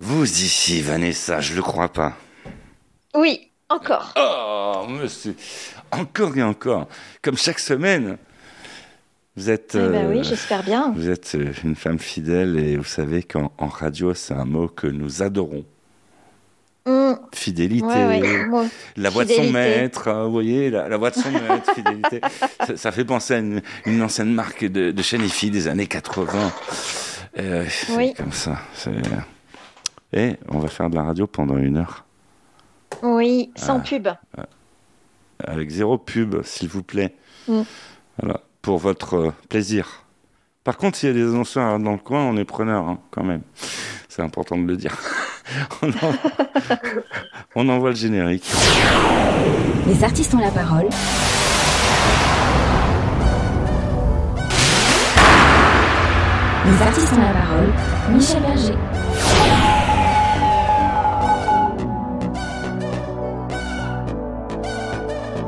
Vous ici, Vanessa, je le crois pas. Oui, encore. Oh, monsieur, encore et encore, comme chaque semaine. Vous êtes, Eh ben euh, oui, j'espère bien. vous êtes euh, une femme fidèle et vous savez qu'en en radio, c'est un mot que nous adorons. Hum, Fidélité, ouais, ouais, moi. la voix de son maître, hein, vous voyez, la, la voix de son maître, fidélité. Ça, ça fait penser à une, une ancienne marque de, de des années 80. Euh, c'est Oui. comme ça. c'est- Et on va faire de la radio pendant une heure. Oui, sans pub. avec zéro pub, s'il vous plaît. Mm. Voilà, pour votre euh, plaisir. Par contre, s'il y a des annonceurs dans le coin, on est preneur, hein, quand même. C'est important de le dire. on, en- on envoie le générique. Les artistes ont la parole. Les artistes ont la parole. Michel Berger.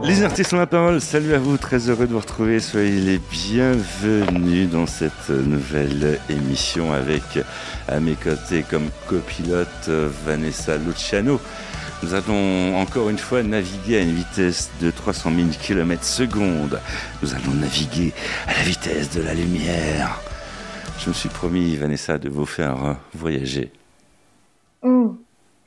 Les artistes ont la parole, salut à vous, très heureux de vous retrouver, soyez les bienvenus dans cette nouvelle émission avec à mes côtés comme copilote Vanessa Luciano. Nous allons encore une fois naviguer à une vitesse de 300 000 km secondes. Nous allons naviguer à la vitesse de la lumière. Je me suis promis, Vanessa, de vous faire voyager. Hum,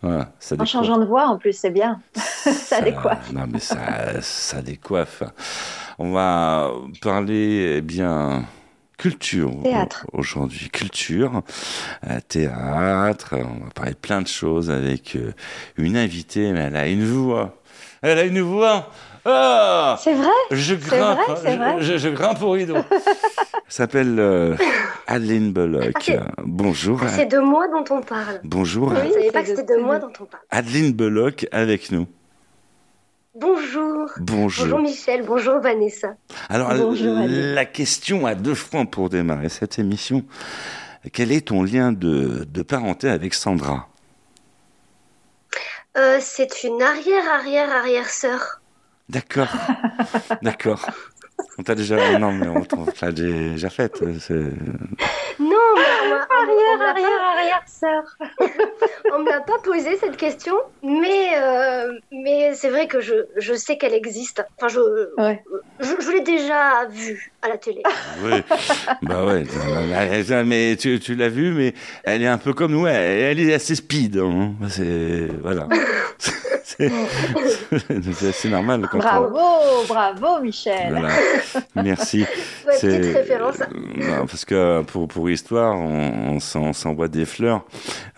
Voilà, ça En changeant de voix, en plus, c'est bien. ça décoiffe. Non, mais ça, ça décoiffe. On va parler, eh bien, culture aujourd'hui. Culture, euh, théâtre. On va parler de plein de choses avec euh, une invitée, mais elle a une voix. Elle a une voix. Ah C'est vrai? Je vrai, grimpe, hein, c'est je- vrai. Je, je grimpe au rideau. Elle s'appelle euh, Adeline Bullock. Ah, Bonjour. Ah, c'est de moi dont on parle. Bonjour. Je ne Oui, savais c'est pas que c'était de moi dont on parle. Adeline Bullock avec nous. Bonjour. Bonjour. Bonjour Michel, bonjour Vanessa. Alors, Bonjour, la question à deux francs pour démarrer cette émission. Quel est ton lien de, de parenté avec Sandra? Euh, c'est une arrière-arrière-arrière-sœur. D'accord. D'accord. On t'a déjà. Non, mais on t'a déjà faite. c'est- Non, m'a- Arrière, m'a arrière, arrière, sœur. on me l'a pas posé cette question, mais, euh, mais c'est vrai que je, je sais qu'elle existe. Enfin, je, Ouais. je, je l'ai déjà vue à la télé. Oui. Bah ouais. Mais tu, tu l'as vu, mais elle est un peu comme nous. Elle, elle est assez speed. hein. C'est. Voilà. C'est assez normal. Quand on- Bravo, bravo, Michel. Voilà. Merci. Ouais, C'est- petite référence. euh, non, parce que pour, pour histoire, on, on s'en- on s'envoie des fleurs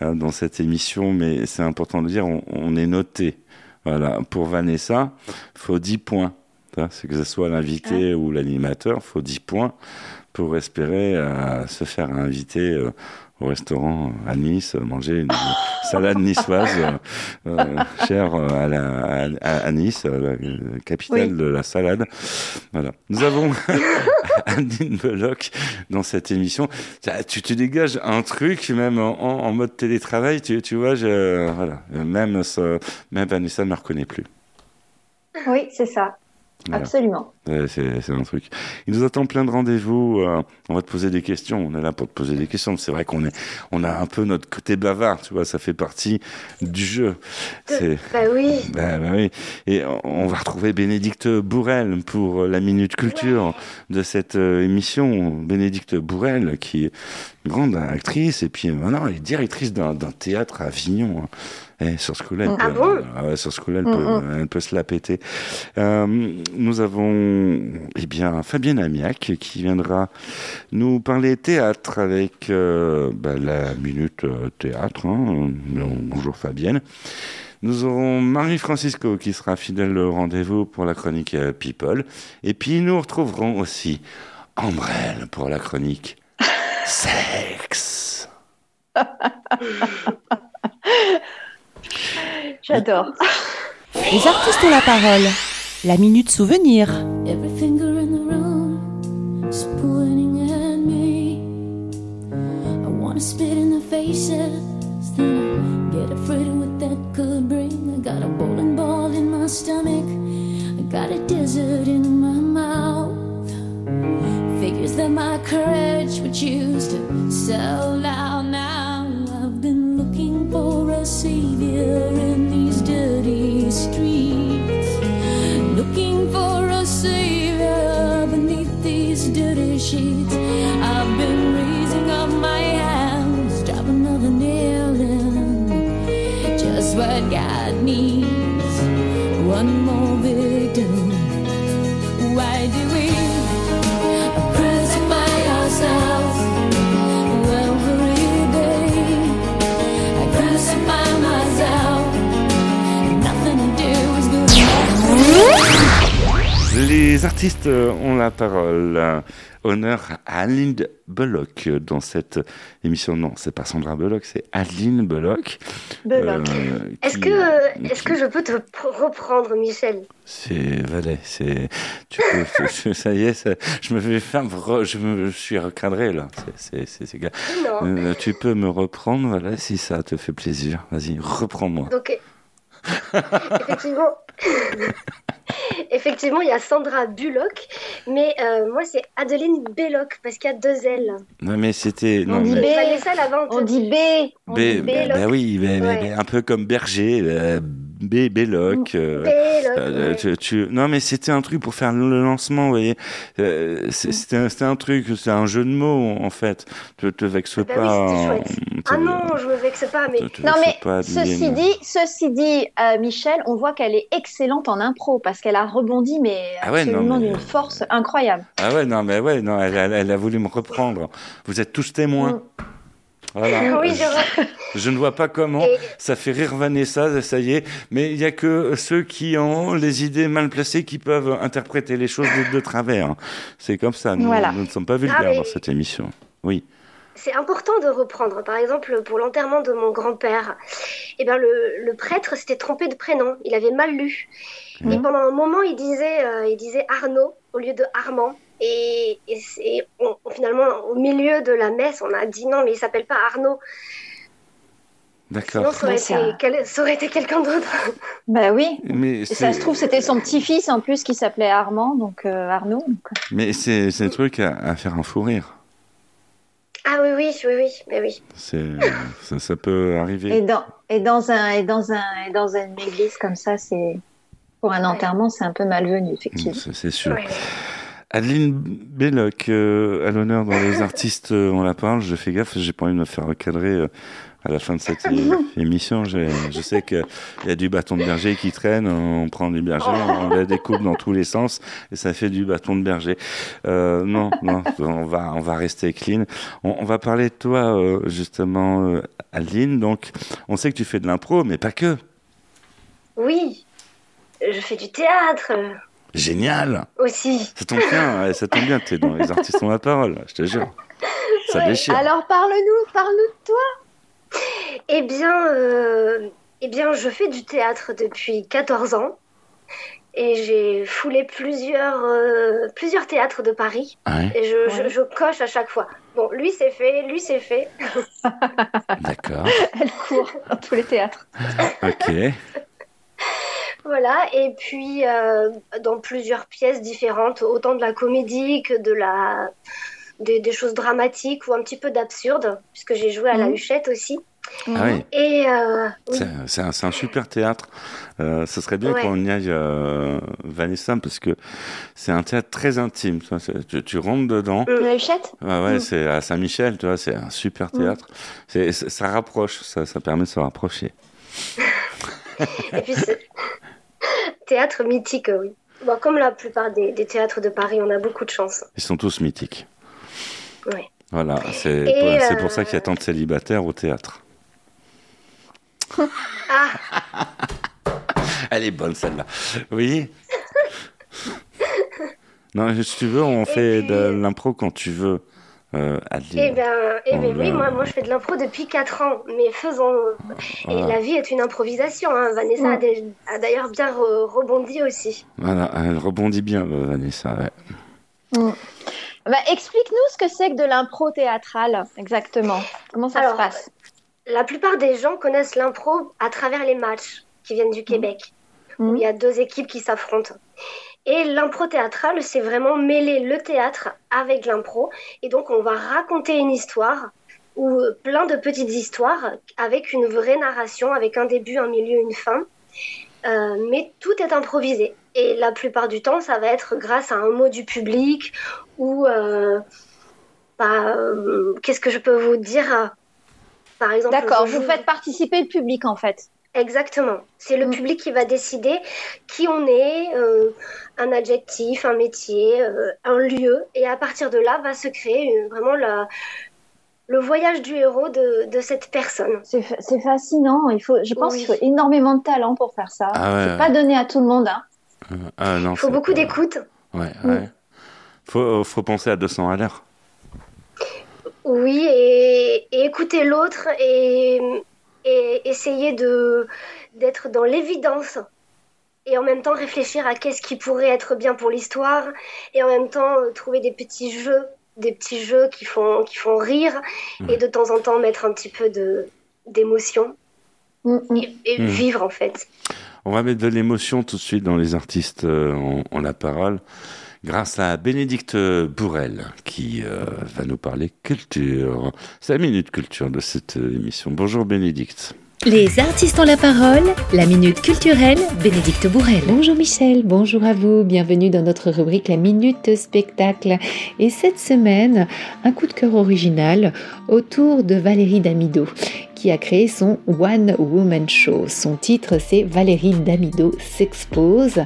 euh, dans cette émission, mais c'est important de dire, on, on est noté. Voilà. Pour Vanessa, faut 10 points. C'est que ce soit l'invité ou l'animateur, faut 10 points pour espérer euh, se faire inviter euh, au restaurant à Nice, manger une salade niçoise euh, euh, chère euh, à, la, à, à Nice, euh, la capitale Oui. de la salade. Voilà. Nous avons Andine Belloc dans cette émission. Tu te dégages un truc, même en, mode télétravail, tu, tu vois, je, voilà. Même, ça- même Vanessa ne me reconnaît plus. Oui, c'est ça. Voilà. Absolument. Ouais, c'est un truc. Il nous attend plein de rendez-vous. euh, on va te poser des questions. On est là pour te poser des questions. C'est vrai qu'on est, on a un peu notre côté bavard, tu vois. Ça fait partie du jeu. Bah oui. bah, bah oui. Et on- va retrouver Bénédicte Bourrel pour la minute culture de cette euh, émission. Bénédicte Bourrel, qui est une grande actrice et puis euh, maintenant elle est directrice d'un d'un théâtre à Avignon. hein. Eh, sur ce coup-là, elle, Ah peut- bon? Ah ouais, sur ce coup-là, elle, Mm, peut, elle peut se la péter. Euh, nous avons eh bien Fabienne Amiac qui viendra nous parler théâtre avec euh, bah, la minute euh, théâtre. hein. Bonjour Fabienne. Nous aurons Marie-Francisco qui sera fidèle au rendez-vous pour la chronique People. Et puis nous retrouverons aussi Ambrelle pour la chronique Sexe. J'adore. Les artistes ont la parole. La minute souvenir. Every finger in the room is pointing at me. I wanna spit in the faces, then I get afraid of what that could bring. I got a bowling ball in my stomach, I got a desert in my mouth. Figures that my courage would choose to sell out a savior in these dirty streets. Looking for a savior beneath these dirty sheets. Les artistes euh, ont la parole. Honneur à Aline Bullock euh, dans cette émission. Non, c'est pas Sandra Bullock, c'est Aline Bullock. Bullock. euh, Est-ce que, est-ce que je peux te pr- reprendre, Michel? C'est Valais, c'est. Tu peux. tu- ça y est, ça- je me vais faire. re- Je me je suis recadré là. C'est- C'est. Euh, tu peux me reprendre, voilà, si ça te fait plaisir. Vas-y, reprends-moi. Donc, effectivement, effectivement, il y a Sandra Bullock, mais euh, moi c'est Adeline Belloc parce qu'il y a deux L. Non, mais c'était. On Non, dit mais- B. Vanessa On dit B. On B, dit bah, Belloc. bah oui, bah, Ouais. bah, un peu comme Berger, euh, B, Belloc. euh. Euh, tu, tu- Non, mais c'était un truc pour faire le lancement, vous voyez. Euh, c'est- c'était un, truc, c'est un jeu de mots, en fait. Te, te vexe Ah bah oui, pas. te- Ah non, je me vexe pas, mais te- te Non vexe mais pas, ceci dit, ceci dit, euh, Michel, on voit qu'elle est excellente en impro parce qu'elle a rebondi mais Ah ouais, absolument mais- d'une force incroyable. Ah ouais, non, mais ouais, non, elle, elle- elle a voulu me reprendre. Vous êtes tous témoins. Mm. Voilà. oui, je ne vois pas comment. Et- Ça fait rire Vanessa, ça y est. Mais il y a que ceux qui ont les idées mal placées qui peuvent interpréter les choses de, de travers. C'est comme ça. Nous, Voilà. nous ne sommes pas vulgaires Ah, mais- dans cette émission. Oui. C'est important de reprendre. Par exemple, pour l'enterrement de mon grand-père, eh ben le, le prêtre s'était trompé de prénom. Il avait mal lu. Et pendant un moment, il disait, euh, il disait Arnaud au lieu de Armand. Et, et c'est- on- finalement, au milieu de la messe, on a dit non, mais il s'appelle pas Arnaud. D'accord. Sinon, ça aurait, Ouais, été, ça- quel- ça aurait été quelqu'un d'autre. Bah oui. Mais Et ça se trouve c'était son petit-fils en plus qui s'appelait Armand, donc euh, Arnaud. donc. Mais c'est un truc à, à faire un fou rire. Ah oui, oui, oui, oui, mais oui. C'est ça, ça peut Et arriver. dans et dans un et dans un et dans une église comme ça, c'est pour un enterrement, c'est un peu malvenu effectivement. C'est c'est sûr. Ouais. Adeline Belloc, euh, à l'honneur dans les artistes, euh, on la parle. Je fais gaffe, j'ai pas envie de me faire recadrer euh, à la fin de cette émission. Je sais qu'il y a du bâton de berger qui traîne. On prend du berger, on la découpe dans tous les sens et ça fait du bâton de berger. Euh, non, non, on va, on va rester clean. On, on va parler de toi euh, justement, Adeline. Donc, on sait que tu fais de l'impro, mais pas que. Oui, je fais du théâtre Génial. aussi. Ça tombe bien, ouais, ça tombe bien. T'es dans les artistes ont la parole, je te jure. Ça Ouais. déchire. Alors parle-nous, parle-nous de toi. Eh bien, euh, eh bien, je fais du théâtre depuis 14 ans et j'ai foulé plusieurs, euh, plusieurs théâtres de Paris Ouais, et je, je coche à chaque fois. Bon, lui c'est fait, lui c'est fait. d'accord. Elle court dans tous les théâtres. Ok. Voilà, et puis euh, dans plusieurs pièces différentes, autant de la comédie que de la, des, des choses dramatiques ou un petit peu d'absurde, puisque j'ai joué à la Mhm. Huchette aussi. Ah oui. Et euh, oui, C'est un, super théâtre. Euh, ça serait bien Ouais. qu'on y aille, euh, Vanessa, parce que c'est un théâtre très intime. tu vois, c'est- Tu, tu rentres dedans. La Huchette? Ouais, ouais, Mm. c'est à Saint-Michel, tu vois, c'est un super théâtre. C'est- c'est- ça rapproche, ça, ça permet de se rapprocher. Et puis, c'est- théâtre mythique, oui. Bon, comme la plupart des, des théâtres de Paris, on a beaucoup de chance. Ils sont tous mythiques. Ouais. Voilà, c'est Et, c'est euh, pour ça qu'il y a tant de célibataires au théâtre. Ah, Elle est bonne celle-là. Oui. non, si tu veux, on fait de l'impro quand tu veux, euh, eh Adeline. ben, eh ben oui, moi, moi je fais de l'impro depuis 4 ans, mais faisons. Et la vie est une improvisation. hein. Vanessa a, d'ailleurs bien re- rebondi aussi. Voilà, elle rebondit bien, euh, Vanessa. ouais. Bah, Explique-nous ce que c'est que de l'impro théâtrale, exactement. Comment ça Alors, se passe? La plupart des gens connaissent l'impro à travers les matchs qui viennent du Québec, où Mhm. il y a deux équipes qui s'affrontent. Et l'impro théâtrale, c'est vraiment mêler le théâtre avec l'impro. Et donc, on va raconter une histoire ou euh, plein de petites histoires avec une vraie narration, avec un début, un milieu, une fin. Euh, mais tout est improvisé. Et la plupart du temps, ça va être grâce à un mot du public ou euh, bah, euh, qu'est-ce que je peux vous dire Par exemple, D'accord, je vous faites participer le public en fait. Exactement. C'est le Mm. public qui va décider qui on est, euh, un adjectif, un métier, euh, un lieu. Et à partir de là, va se créer euh, vraiment la, le voyage du héros de, de cette personne. C'est fa- c'est fascinant. Il faut, je pense Oui. qu'il faut énormément de talent pour faire ça. Ah ouais, c'est ouais. pas donné à tout le monde. Hein. Ah, non, Il faut beaucoup d'écoute. Ouais, Mm. ouais. Faut, faut penser à 200 à l'heure. Oui, et, et écouter l'autre et, et essayer de d'être dans l'évidence. Et en même temps réfléchir à qu'est-ce qui pourrait être bien pour l'histoire. Et en même temps euh, trouver des petits jeux, des petits jeux qui font, qui font rire. Et de temps en temps mettre un petit peu de d'émotion. Mm, mm. Et, et vivre en fait. On va mettre de l'émotion tout de suite dans les artistes euh, ont la parole. Grâce à Bénédicte Bourrel, qui euh, va nous parler culture. C'est la minute culture de cette euh, émission. Bonjour Bénédicte. Les artistes ont la parole, la minute culturelle, Bénédicte Bourrel. Bonjour Michel, bonjour à vous, bienvenue dans notre rubrique La Minute Spectacle. Et cette semaine, un coup de cœur original autour de Valérie Damido, qui a créé son One Woman Show. Son titre, c'est Valérie Damido s'expose.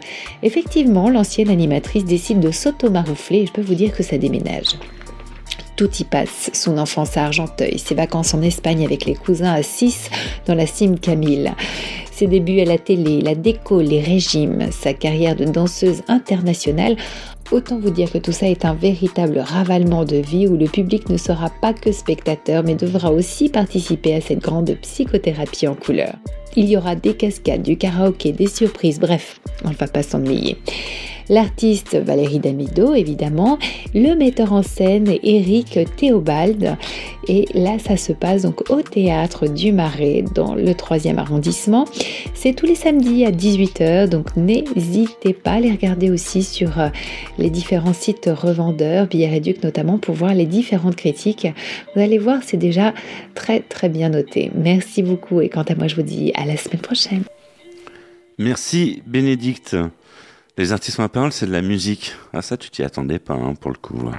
Effectivement, l'ancienne animatrice décide de s'automaroufler et je peux vous dire que ça déménage. Tout y passe, son enfance à Argenteuil, ses vacances en Espagne avec les cousins à 6 dans la cime Camille, ses débuts à la télé, la déco, les régimes, sa carrière de danseuse internationale. Autant vous dire que tout ça est un véritable ravalement de vie où le public ne sera pas que spectateur mais devra aussi participer à cette grande psychothérapie en couleur. Il y aura des cascades, du karaoké, des surprises, bref, on ne va pas s'ennuyer. L'artiste Valérie Damido, évidemment, le metteur en scène Eric Théobald. Et là, ça se passe donc au théâtre du Marais, dans le 3e arrondissement. C'est tous les samedis à 18h, donc n'hésitez pas à les regarder aussi sur euh, les différents sites revendeurs, Billets Réduc notamment, pour voir les différentes critiques. Vous allez voir, c'est déjà très très bien noté. Merci beaucoup et quant à moi, je vous dis à la semaine prochaine. Merci Bénédicte. Les artistes la parole, c'est de la musique. Ah ça, tu t'y attendais pas hein, pour le coup.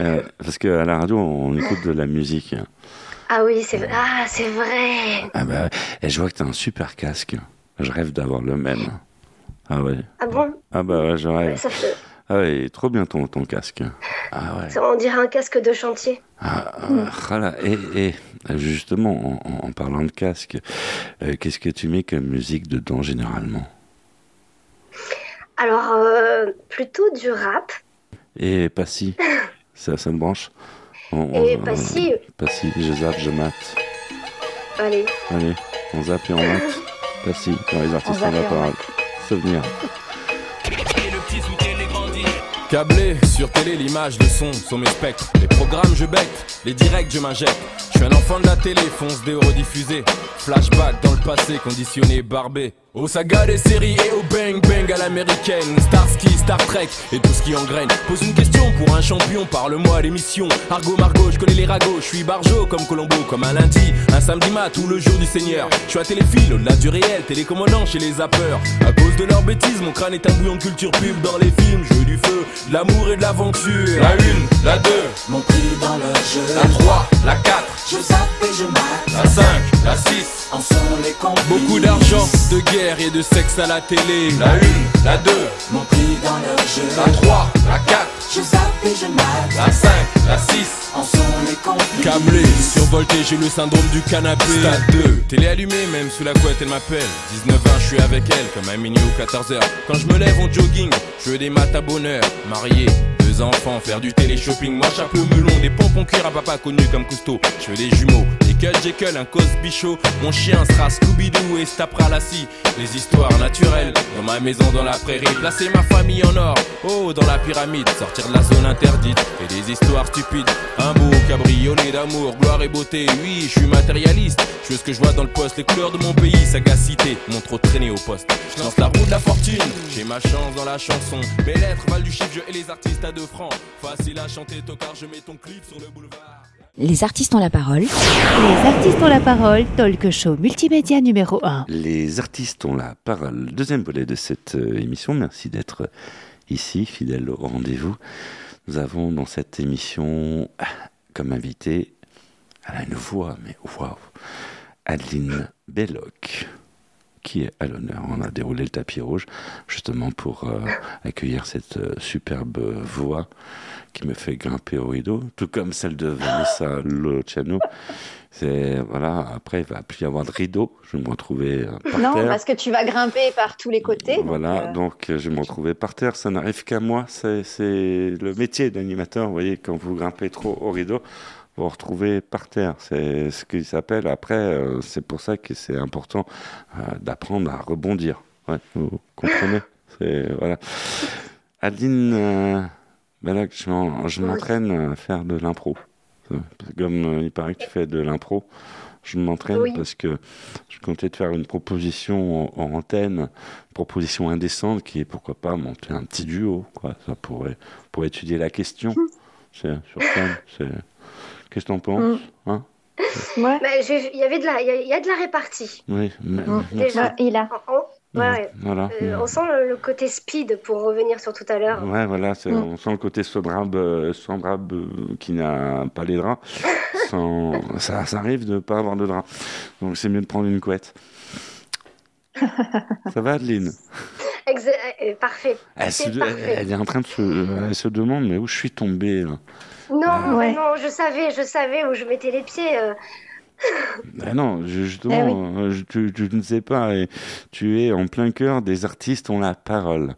Euh, parce qu'à la radio, on écoute de la musique. Ah oui, c'est ah, c'est vrai. Ah bah, et je vois que t'as un super casque. Je rêve d'avoir le même. Ah ouais. Ah bon? Ah bah ouais, je rêve. ça, fait, Ah ouais, trop bien ton, ton casque. Ah ouais. ça, On dirait un casque de chantier. Ah, ah, voilà. Et, et justement, en, en- en parlant de casque, euh, qu'est-ce que tu mets comme musique dedans généralement? Alors, euh, plutôt du rap. Et pas si. ça, ça me branche on, Et on- pas si. Pas si, je zappe, je mate. Allez. Allez, on zappe et on mate. Pas si, dans les artistes On ont la et parole. Câblé sur télé, l'image, le son sont mes spectres. Les programmes, je bec, les directs, je m'injecte. Je suis un enfant de la télé, fonce des rediffusés. Flashback dans le passé, conditionné, barbé. Aux sagas des séries et au bang bang à l'américaine. Starsky, Star Trek et tout ce qui engraine. Pose une question pour un champion, parle-moi l'émission. Argo Margot, je connais les ragots, je suis barjo comme Colombo, comme un lundi, un samedi mat ou le jour du Seigneur. Je suis à téléphile, au-delà du réel, télécommandant chez les zappeurs. À cause de leurs bêtises, mon crâne est un bouillon de culture pub dans les films. Jeu du feu, de l'amour et de l'aventure. La une, la deux, Mon prix dans leur jeu. la trois, la quatre, Je zappe et je mate. la cinq, la six. En sont les complices. Beaucoup d'argent, de guerre et de sexe à la télé. La une, la deux, Mon prix dans leur jeu. la trois, la quatre, Je zappe et je mate. la cinq, la six. En sont les complices. Câblé, survolté, j'ai le syndrome du canapé. Stade 2, télé allumée, même sous la couette, elle m'appelle. 19 ans, je suis avec elle, comme à minuit ou 14h. Quand je me lève en jogging, je veux des maths à bonheur. Marié, enfants, faire du télé-shopping. Moi, chapeau melon, des pompons cuir à papa connu comme Cousteau. Je veux des jumeaux, Nickel, Jekyll, un Cosby Show. Mon chien sera Scooby-Doo et se tapera la scie. Les histoires naturelles, dans ma maison, dans la prairie. Placer ma famille en or, oh, dans la pyramide. Sortir de la zone interdite et des histoires stupides. Un beau cabriolet d'amour, gloire et beauté. Oui, je suis matérialiste. Je veux ce que je vois dans le poste, les couleurs de mon pays, sagacité. Mon trop traîné au poste. Je lance la roue de la fortune. J'ai ma chance dans la chanson. Mes lettres valent du chiffre, je et les artistes à deux francs. Facile à chanter, tocard, je mets ton clip sur le boulevard. Les artistes ont la parole. Les artistes ont la parole, talk show multimédia numéro 1. Les artistes ont la parole. Deuxième volet de cette euh, émission. Merci d'être ici, fidèle au rendez-vous. Nous avons dans cette émission ah, comme invité, elle a une voix, mais waouh, Adeline Belloc qui est à l'honneur. On a déroulé le tapis rouge justement pour euh, accueillir cette euh, superbe voix qui me fait grimper au rideau, tout comme celle de Vanessa Luciano. C'est voilà. Après, il va plus y avoir de rideau. Je vais me retrouver euh, par Non, terre. parce que tu vas grimper par tous les côtés. donc, Voilà, euh, donc euh, je vais me retrouver par terre. Ça n'arrive qu'à moi. C'est le métier d'animateur. Vous voyez, quand vous grimpez trop au rideau, retrouvez par terre. C'est ce qu'il s'appelle. Après, euh, c'est pour ça que c'est important euh, d'apprendre à rebondir. Ouais, vous comprenez? Voilà. Adeline, euh, ben là, je m'en- je m'entraîne à faire de l'impro. Euh, Comme euh, il paraît que tu fais de l'impro, je m'entraîne Oui. parce que je comptais te faire une proposition en, en antenne, proposition indécente qui est pourquoi pas monter un petit duo, quoi. Ça pourrait, pour étudier la question. C'est sur scène. C'est... Qu'est-ce que t'en penses hein ouais. Mais j'ai- Il y avait de la, il y, a- il y a de la répartie. Oui, mais- Mm. Déjà. Il a. En- en- ouais, Voilà. euh, on sent le, le côté speed pour revenir sur tout à l'heure. Ouais, voilà, Mm. on sent le côté Sodrab, euh, Sodrab, euh, qui n'a pas les draps. Sans- ça, ça arrive de ne pas avoir de draps. Donc c'est mieux de prendre une couette. ça va, Adeline? Exa- euh, parfait. elle, se, C'est parfait. elle est en train de se, elle se demande, mais où je suis tombé là Non, Ah. Ouais. non, je savais, je savais où je mettais les pieds. euh. Ben non, je- justement, euh, je- tu, tu ne sais pas, et tu es en plein cœur des artistes ont la parole.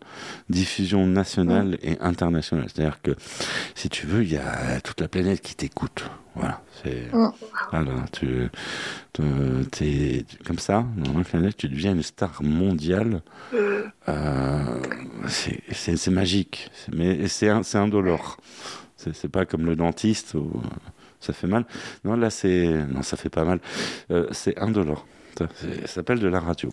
Diffusion nationale et internationale. C'est-à-dire que, si tu veux, il y a toute la planète qui t'écoute. Voilà, c'est... Mm. Voilà, tu, tu- t'es comme ça, tu deviens une star mondiale. Euh, c'est, magique, mais c'est, un, c'est indolore. C'est, pas comme le dentiste où euh, ça fait mal. Non, là, c'est. Non, ça fait pas mal. Euh, c'est indolore. Ça s'appelle de la radio.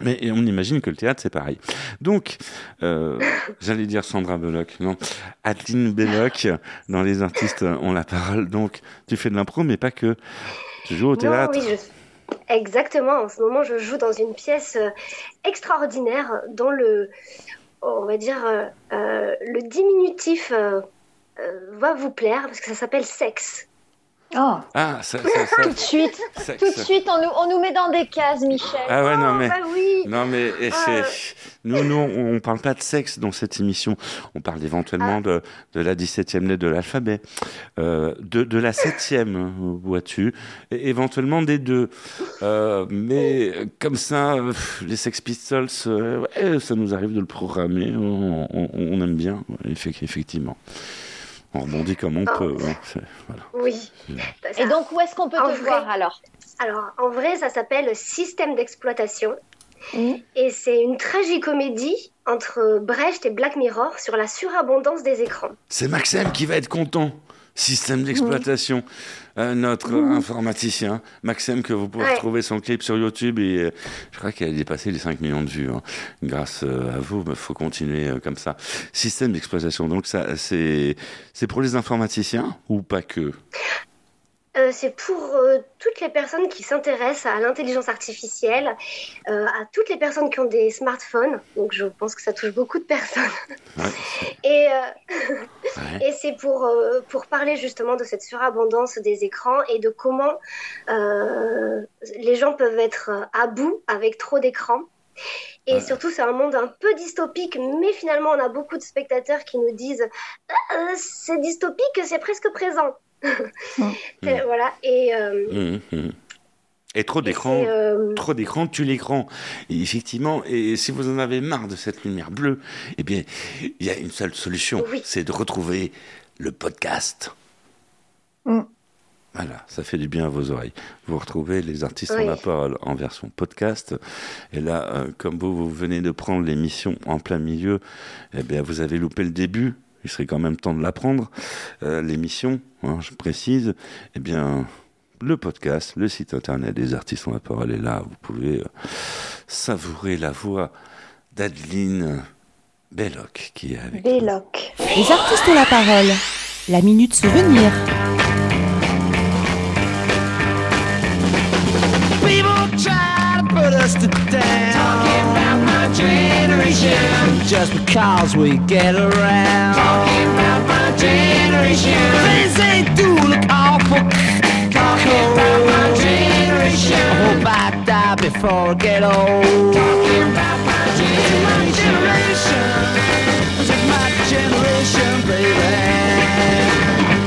Mais et on imagine que le théâtre, c'est pareil. Donc, euh, j'allais dire Sandra Belloc, non. Adeline Belloc, dans Les artistes ont la parole. Donc, tu fais de l'impro, mais pas que. Tu joues au Non, théâtre. oui, je- Exactement. En ce moment, je joue dans une pièce euh, extraordinaire dont le, on va dire, euh, le diminutif euh, va vous plaire parce que ça s'appelle sexe. Oh, Ah, ça, ça, ça, tout de suite, tout de suite, on nous, on nous met dans des cases, Michel. Ah ouais, non, mais. Bah oui. Non mais et c'est- nous, nous, on parle pas de sexe dans cette émission. On parle éventuellement de, de la 17e lettre de l'alphabet, euh, de, de la 7e, vois-tu, éventuellement des deux. Euh, mais euh, comme ça, euh, les Sex Pistols, euh, ouais, ça nous arrive de le programmer. On, on- on aime bien, effectivement. On rebondit comme on Ah. peut. hein, voilà. Oui. Et donc, où est-ce qu'on peut En te vrai. voir alors Alors, en vrai, ça s'appelle Système d'exploitation. Mm. Et c'est une tragicomédie entre Brecht et Black Mirror sur la surabondance des écrans. C'est Maxime qui va être content. Système d'exploitation. Euh, notre informaticien, Maxime, que vous pouvez Ouais. retrouver son clip sur YouTube. Et euh, je crois qu'il a dépassé les 5 millions de vues. hein. Grâce euh, à vous, il faut continuer euh, comme ça. Système d'exploitation. Donc, ça, c'est, c'est pour les informaticiens ou pas que? Euh, c'est pour euh, toutes les personnes qui s'intéressent à l'intelligence artificielle, euh, à toutes les personnes qui ont des smartphones. Donc je pense que ça touche beaucoup de personnes. Ouais, Et, ouais. et c'est pour, pour parler justement de cette surabondance des écrans et de comment les gens peuvent être à bout avec trop d'écrans. Et Ouais. surtout, c'est un monde un peu dystopique, mais finalement, on a beaucoup de spectateurs qui nous disent Ah, c'est dystopique, c'est presque présent. C'est- Voilà. Et, euh, hum. Et trop d'écran. euh, Trop d'écran tue l'écran. Effectivement, et si vous en avez marre de cette lumière bleue, eh bien, il y a une seule solution, Oui. c'est de retrouver le podcast. Mm. Voilà, ça fait du bien à vos oreilles. Vous retrouvez les artistes Oui. en la parole en version podcast. Et là, euh, comme vous, vous venez de prendre l'émission en plein milieu, eh bien, vous avez loupé le début. Il serait quand même temps de l'apprendre. Euh, l'émission, hein, je précise, eh bien, le podcast, le site internet des artistes ont la parole est là. Vous pouvez euh, savourer la voix d'Adeline Belloc qui est avec nous. Béloc. Les artistes ont la parole. La minute souvenir. People try to put us to down. Talking about my generation. Just because we get around. Talking about my generation. Things they do look awful. Talking about my generation. Hope I die before I get old. Talking about my generation. This is my generation, baby.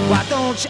Why don't you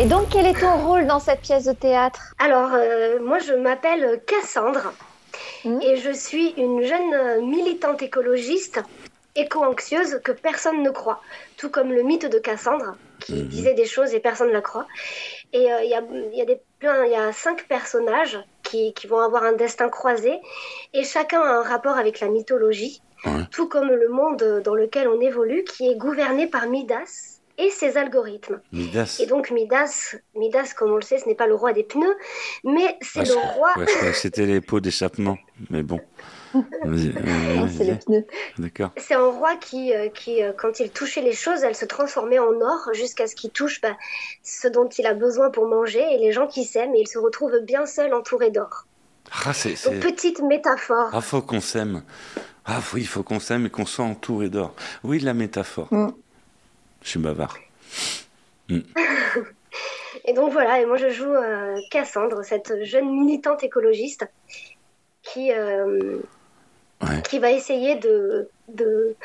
Et donc, quel est ton rôle dans cette pièce de théâtre? Alors, euh, moi, je m'appelle Cassandre Mhm. et je suis une jeune militante écologiste éco-anxieuse que personne ne croit. Tout comme le mythe de Cassandre, qui disait des choses et personne ne la croit. Et euh, il y, a, il y, a des, plein- il y a cinq personnages qui, qui vont avoir un destin croisé et chacun a un rapport avec la mythologie, Ouais. tout comme le monde dans lequel on évolue, qui est gouverné par Midas et ses algorithmes. Midas. Et donc Midas, Midas, comme on le sait, ce n'est pas le roi des pneus, mais c'est Ah, le roi. ouais, je croyais que c'était les pots d'échappement. Mais bon. Euh, c'est les vas-y. pneus. D'accord. C'est un roi qui, euh, qui euh, quand il touchait les choses, elles se transformaient en or jusqu'à ce qu'il touche bah, ce dont il a besoin pour manger et les gens qui s'aiment et il se retrouve bien seul entouré d'or. Ah, petite métaphore. Ah, faut qu'on s'aime. Ah oui, il faut qu'on s'aime et qu'on soit entouré d'or. Oui, la métaphore. Mm. Je suis bavard. Et donc voilà, et moi je joue euh, Cassandre, cette jeune militante écologiste qui, euh, Ouais. qui va essayer de, de,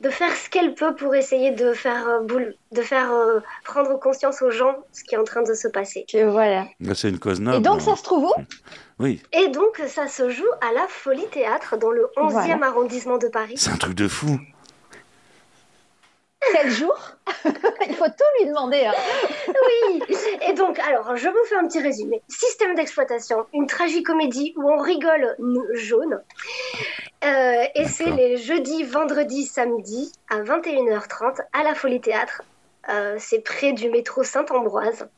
de faire ce qu'elle peut pour essayer de faire, euh, boule- de faire euh, prendre conscience aux gens ce qui est en train de se passer. Que voilà. Là, C'est une cause noble. Et donc, hein. ça se trouve où? Oui, Et donc ça se joue à la Folie Théâtre dans le 11e Voilà. arrondissement de Paris. c'est un truc de fou. Quel jour Il faut tout lui demander. hein. Oui. Et donc, alors, je vous fais un petit résumé. Système d'exploitation, une tragicomédie où on rigole nous, jaune. Euh, et c'est les jeudis, vendredis, samedis à 21h30 à la Folie Théâtre. Euh, c'est près du métro Saint-Ambroise.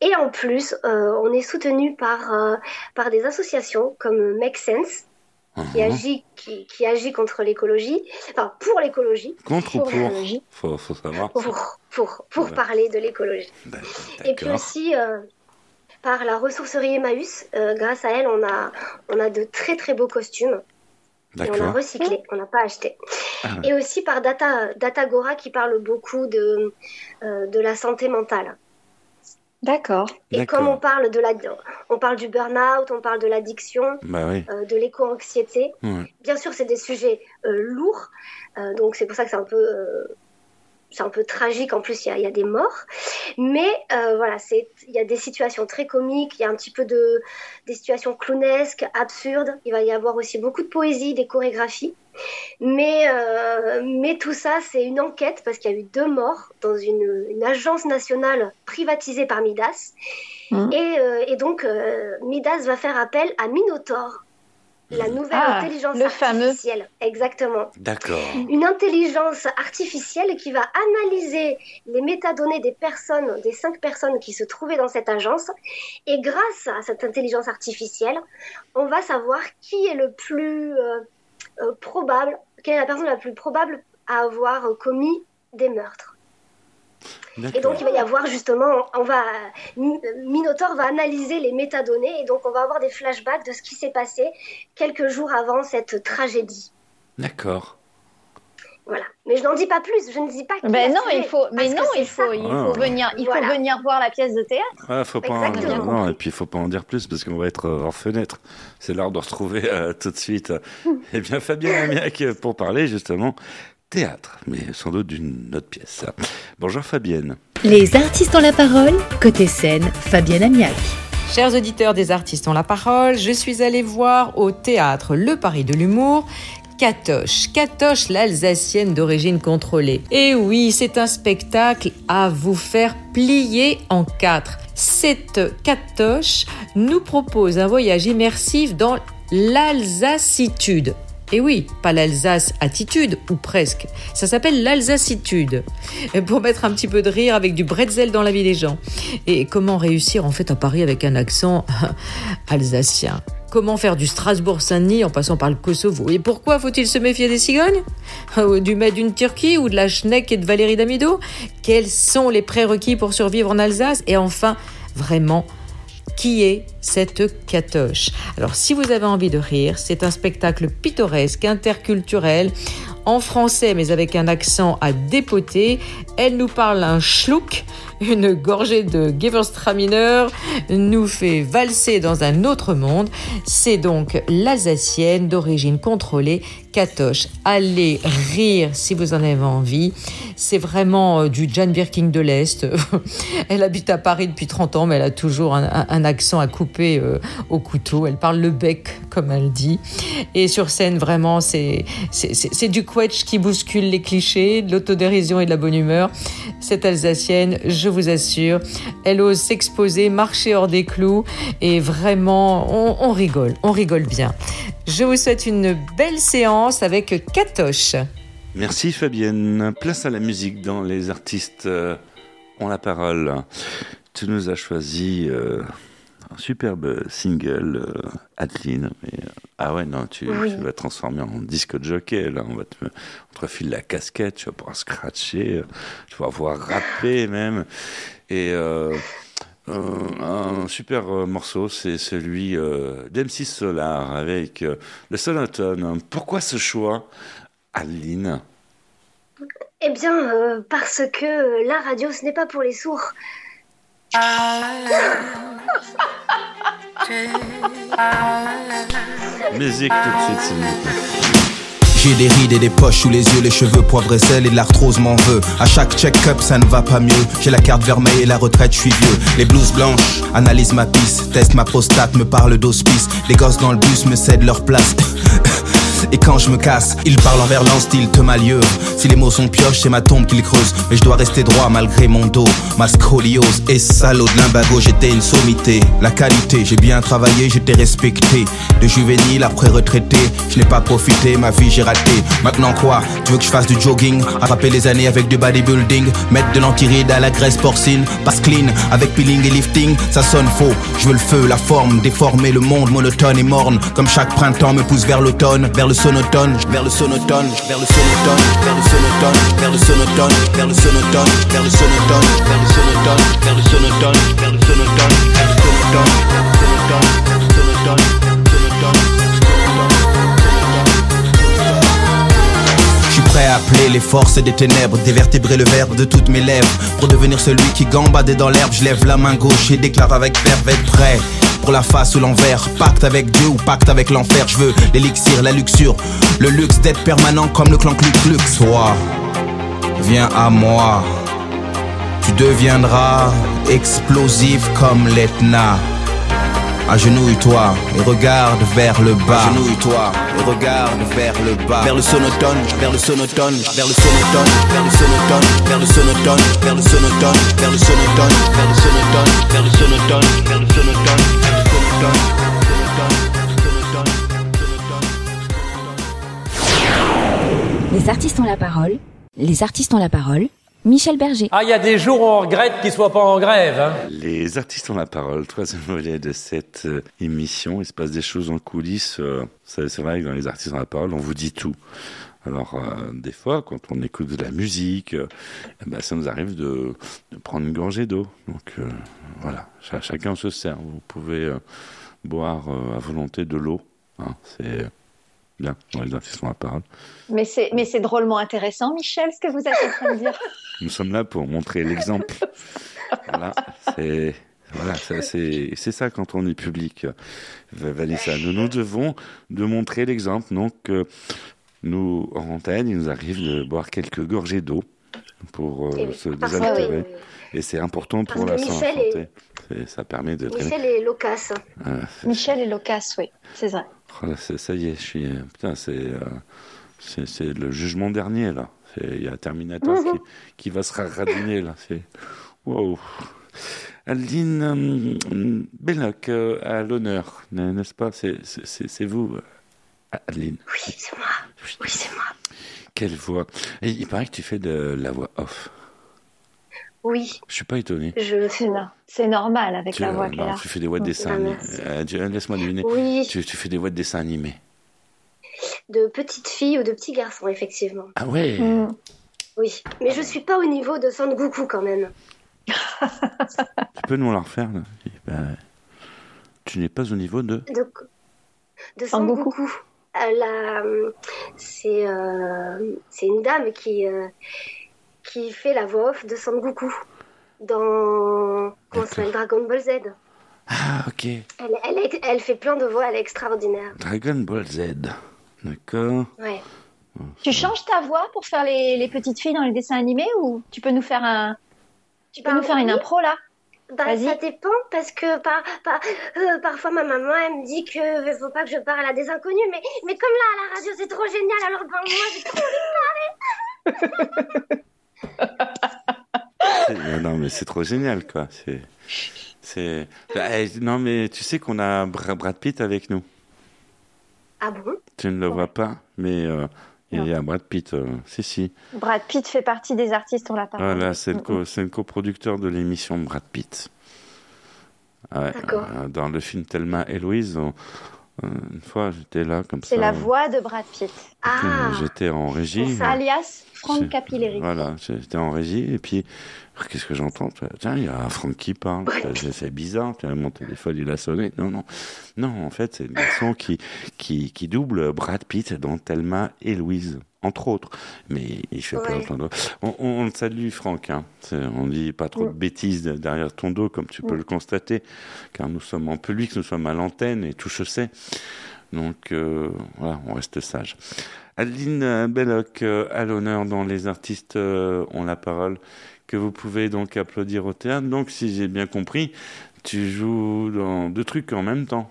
Et en plus, euh, on est soutenu par, euh, par des associations comme Make Sense, qui Mhm. agit, qui, qui agit contre l'écologie, enfin pour l'écologie, Contre ou Pour l'écologie. faut, faut savoir. pour, pour, pour Ouais. parler de l'écologie. Et puis aussi euh, par la ressourcerie Emmaüs, euh, grâce à elle, on a, on a de très très beaux costumes. Et on a recyclé, on n'a pas acheté. Ah. Et aussi par Data, Datagora qui parle beaucoup de, euh, de la santé mentale. D'accord. Et comme on parle, de la, on parle du burn-out, on parle de l'addiction, Bah oui. euh, de l'éco-anxiété, bien sûr, c'est des sujets euh, lourds, euh, donc c'est pour ça que c'est un peu, euh, c'est un peu tragique. En plus, il y a, il y a des morts, mais euh, voilà, c'est, il y a des situations très comiques, il y a un petit peu de, des situations clownesques, absurdes. Il va y avoir aussi beaucoup de poésie, des chorégraphies, mais euh, mais tout ça, c'est une enquête parce qu'il y a eu deux morts dans une, une agence nationale privatisée par Midas, et, euh, et donc euh, Midas va faire appel à Minotaur. La nouvelle Ah, intelligence le fameux. artificielle. Exactement. D'accord. Une intelligence artificielle qui va analyser les métadonnées des personnes, des cinq personnes qui se trouvaient dans cette agence. Et grâce à cette intelligence artificielle, on va savoir qui est le plus euh, probable, quelle est la personne la plus probable à avoir euh, commis des meurtres. Et donc il va y avoir justement, on va, Mi- Minotaur va analyser les métadonnées et donc on va avoir des flashbacks de ce qui s'est passé quelques jours avant cette tragédie. D'accord. Voilà. Mais je n'en dis pas plus. Je ne dis pas. Ben non, il faut, mais non, il faut, ça. il Ah. faut venir, il Voilà. faut venir voir la pièce de théâtre. Ouais, faut pas en... Non, et puis il faut pas en dire plus parce qu'on va être euh, hors fenêtre. C'est l'heure de retrouver euh, tout de suite. eh bien, Fabien Amiac euh, pour parler justement théâtre, mais sans doute d'une autre pièce. Bonjour Fabienne. Les artistes ont la parole. Côté scène, Fabienne Amiac. Chers auditeurs des artistes ont la parole, je suis allée voir au théâtre Le Paris de l'humour Catoche, Catoche l'Alsacienne d'origine contrôlée. Et oui, c'est un spectacle à vous faire plier en quatre. Cette Catoche nous propose un voyage immersif dans l'Alsacitude. Et oui, pas l'Alsace attitude, ou presque. Ça s'appelle l'Alsacitude. Pour mettre un petit peu de rire avec du bretzel dans la vie des gens. Et comment réussir en fait à Paris avec un accent alsacien? Comment faire du Strasbourg-Saint-Denis en passant par le Kosovo? Et pourquoi faut-il se méfier des cigognes? Du mets d'une Turquie ou de la Schneck et de Valérie Damido? Quels sont les prérequis pour survivre en Alsace? Et enfin, vraiment, qui est cette catoche? Alors si vous avez envie de rire, c'est un spectacle pittoresque, interculturel, en français mais avec un accent à dépoter. Elle nous parle un schluck, une gorgée de Gewürztraminer nous fait valser dans un autre monde. C'est donc l'Alsacienne d'origine contrôlée, Katoche. Allez rire si vous en avez envie. C'est vraiment euh, du Jane Birkin de l'Est. elle habite à Paris depuis 30 ans, mais elle a toujours un, accent à couper euh, au couteau. Elle parle le bec, comme elle dit. Et sur scène, vraiment, c'est du quetch qui bouscule les clichés, de l'autodérision et de la bonne humeur. Cette Alsacienne, je vous assure, elle ose s'exposer, marcher hors des clous et vraiment, on rigole, on rigole bien. Je vous souhaite une belle séance avec Katoche. Merci Fabienne. Place à la musique dans les artistes euh, ont la parole. Tu nous as choisi euh, un superbe single, euh, Adeline. Mais, euh, ah ouais, non, tu, Oui. tu vas te transformer en disque jockey. Là. On, va te, on te refile la casquette, tu vas pouvoir scratcher, tu vas pouvoir rapper même. Et un super euh, morceau, c'est celui euh, d'M6 Solar avec euh, le sonotone. Pourquoi ce choix, Adeline Eh bien, euh, parce que euh, la radio, ce n'est pas pour les sourds. Musique tout de suite, s'il vous plaît. J'ai des rides et des poches sous les yeux, les cheveux poivre et sel et l'arthrose m'en veut. À chaque check-up, ça ne va pas mieux. J'ai la carte vermeille et la retraite, je suis vieux. Les blouses blanches analysent ma pisse, teste ma prostate, me parle d'hospice. Les gosses dans le bus me cèdent leur place. Et quand je me casse, ils parlent envers l'an style te malieux. Si les mots sont pioches, c'est ma tombe qu'ils creusent. Mais je dois rester droit malgré mon dos. Ma scoliose et salaud de l'imbago, j'étais une sommité. La qualité, j'ai bien travaillé, j'étais respecté. De juvénile après retraité, je n'ai pas profité, ma vie j'ai raté. Maintenant quoi? Tu veux que je fasse du jogging? Attraper les années avec du bodybuilding Mettre de l'antiride à la graisse porcine Passe clean avec peeling et lifting Ça sonne faux, je veux le feu, la forme Déformer le monde monotone et morne Comme chaque printemps me pousse vers l'automne Vers le sonotone, vers le sonotone Vers le sonotone, vers le sonotone Vers le sonotone, vers le sonotone Vers le sonotone, vers le sonotone Vers le sonotone, vers le sonotone Vers le sonotone, vers le sonotone Sonotone, prêt à appeler les forces des ténèbres, dévertébrer le verbe de toutes mes lèvres. Pour devenir celui qui gambade dans l'herbe, je lève la main gauche et déclare avec verve prêt. Pour la face ou l'envers, pacte avec Dieu ou pacte avec l'enfer. Je veux l'élixir, la luxure, le luxe d'être permanent comme le clan Klux Klux. Toi, viens à moi. Tu deviendras explosif comme l'Etna. Agenouille-toi et regarde vers le bas. Agenouille-toi et regarde vers le bas. Vers le sonotone, vers le sonotone, vers le sonotone, vers le sonotone, vers le sonotone, vers le sonotone, vers le sonotone, vers le sonotone, vers le sonotone, vers le sonotone. Les artistes ont la parole. Les artistes ont la parole. Michel Berger. Ah, il y a des jours où on regrette qu'ils soient pas en grève. Hein. Les artistes ont la parole, troisième volet de cette euh, émission. Il se passe des choses en coulisses. euh, c'est vrai que dans les artistes ont la parole, on vous dit tout. Alors, euh, des fois, quand on écoute de la musique, euh, eh ben, ça nous arrive de, de prendre une gorgée d'eau. Donc, euh, voilà, Ch- chacun se sert. Vous pouvez euh, boire euh, à volonté de l'eau. hein. C'est bien dans les artistes ont la parole. Mais c'est, mais c'est drôlement intéressant, Michel, ce que vous êtes en train de dire. Nous sommes là pour montrer l'exemple. voilà, c'est voilà, ça, c'est ça quand on est public, euh, Vanessa. Nous nous devons de montrer l'exemple. Donc, euh, nous en antenne, il nous arrive de boire quelques gorgées d'eau pour euh, Et oui, se désaltérer. oui, Et c'est important pour Parce la santé. Michel C'est- Ça permet de. Michel est loquace. Euh, Michel est loquace, oui, c'est vrai. Oh là, ça y est, je suis. euh, Putain, c'est euh, le jugement dernier là. Il y a Terminator qui, qui va se radiner là. C'est wow. Aline euh, Belloc euh, à l'honneur, n'est- n'est-ce pas? C'est c'est- c'est- c'est vous. Adeline. Oui, c'est moi. Oui, c'est moi. Quelle voix. Et il paraît que tu fais de la voix off. Oui, Je suis pas étonné. je C'est no- c'est normal avec Tu, la voix euh, qu'elle a. tu fais des voix de dessin animé. Euh, tu- euh, Laisse-moi deviner. Oui. Tu, tu fais des voix de dessin animé. de petites filles ou de petits garçons, effectivement. Ah ouais Mm. Oui, mais je suis pas au niveau de Son Goku quand même. Tu peux nous la refaire là? Eh ben, Tu n'es pas au niveau de. De, de c'est euh, c'est une dame qui euh, qui fait la voix off de Son Goku dans comment ça s'appelle Dragon Ball Z. Ah ok. Elle, elle, fait plein de voix, elle est extraordinaire. Dragon Ball Z. D'accord. Ouais. Tu changes ta voix pour faire les, les petites filles dans les dessins animés ou tu peux nous faire un tu peux nous faire une impro là? Bah, ça dépend parce que par, par- euh, parfois ma maman elle me dit que euh, faut pas que je parle à des inconnus mais, mais comme là à la radio c'est trop génial alors ben moi j'ai trop envie de C'est- euh, non mais c'est trop génial quoi. C'est. C'est. Eh, non mais tu sais qu'on a Bra- Brad Pitt avec nous. Ah bon? Tu ne le vois pas, mais euh, il y a Brad Pitt. euh, si si. Brad Pitt fait partie des artistes on l'a parlé. Voilà, c'est le, co- le coproducteur de l'émission Brad Pitt. Ah ouais, D'accord. euh, dans le film Thelma et Louise, on- euh, une fois j'étais là comme ça. C'est la voix de Brad Pitt. Euh, J'étais en régie. Alias Frank C'est- Capilleri. Voilà, j'étais en régie et puis qu'est-ce que j'entends Tiens, il y a Franck qui parle. C'est- bizarre. Tiens, mon téléphone il a sonné. Non, non, non. En fait, c'est le garçon qui qui qui double Brad Pitt dans Thelma et Louise, entre autres. Mais il fait plein, Ouais. plein de. On, on, on le salue, Franck. Hein. On dit pas trop de bêtises derrière ton dos, comme tu peux le constater, car nous sommes en public, nous sommes à l'antenne et tout se sait. Donc euh, voilà, on reste sage. Adeline Belloc, euh, à l'honneur dans Les artistes euh, ont la parole, que vous pouvez donc applaudir au théâtre. Donc, si j'ai bien compris, tu joues dans deux trucs en même temps.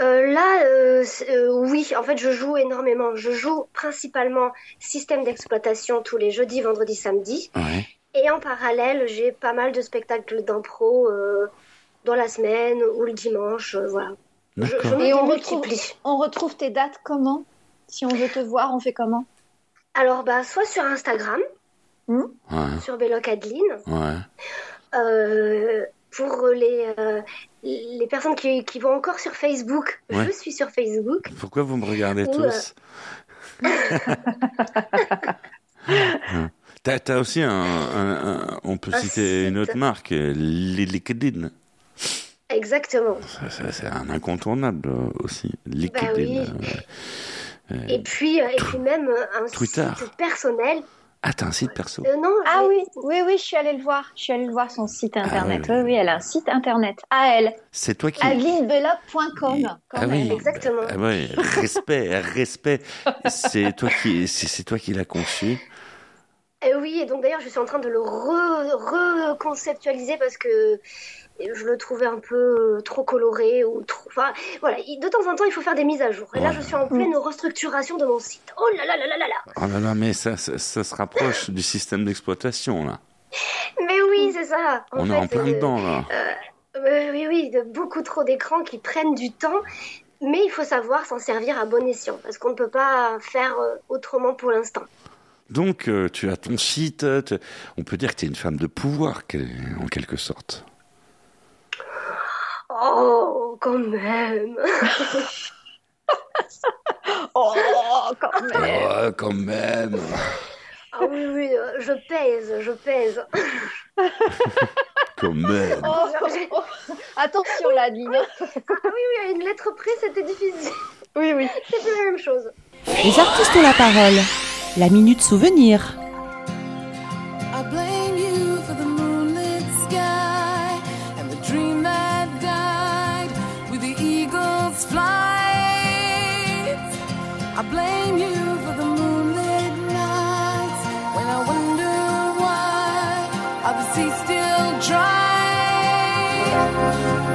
Euh, là, euh, euh, oui, en fait, je joue énormément. Je joue principalement système d'exploitation tous les jeudis, vendredis, samedis. Ouais. Et en parallèle, j'ai pas mal de spectacles d'impro euh, dans la semaine ou le dimanche. euh, voilà. Je, je me Et on retrouve, on retrouve tes dates comment? Si on veut te voir, on fait comment? Alors, bah, soit sur Instagram, Ouais. sur Belloc Adeline. Ouais. Euh, pour les, euh, les personnes qui, qui vont encore sur Facebook, Ouais. je suis sur Facebook. Pourquoi vous me regardez Ou, tous Hein. T'as aussi un, un- un- on peut citer une autre marque, euh, LinkedIn. Exactement. C'est un incontournable euh, aussi. LinkedIn. Bah oui. euh, euh, Et puis, euh, et puis même euh, un Twitter. site personnel. Ah, t'as un site perso. Euh, non, Ah oui, oui, oui, je suis allée le voir. Je suis allée le voir son site internet. ouais, oui, oui, elle a un site internet. À elle. C'est toi qui. AdelineBelloc.com. Ah oui. Exactement. Ah ouais, respect, respect. C'est toi qui, c'est toi qui l'as conçu. Et oui, et donc d'ailleurs, je suis en train de le re- reconceptualiser parce que je le trouvais un peu trop coloré ou trop. Enfin, voilà, il- de temps en temps, il faut faire des mises à jour. Et là, je suis en pleine restructuration de mon site. Oh là là là là là là Oh là là, mais ça, ça, ça se rapproche du système d'exploitation là. Mais oui, c'est ça. On est en plein euh, dedans là. euh, oui, oui, de beaucoup trop d'écrans qui prennent du temps. Mais il faut savoir s'en servir à bon escient parce qu'on ne peut pas faire euh, autrement pour l'instant. Donc, euh, tu as ton site. tu- On peut dire que tu es une femme de pouvoir, en quelque sorte. Oh, quand même. oh, quand même. Oh, quand même. Ah oui, oui, euh, je pèse, je pèse. Quand même. Oh, oh, oh. Attention là, Adeline. Ah oui, oui, à une lettre près, c'était difficile. Oui, oui. C'était la même chose. Les artistes ont la parole. La minute souvenir. I blame you still dry.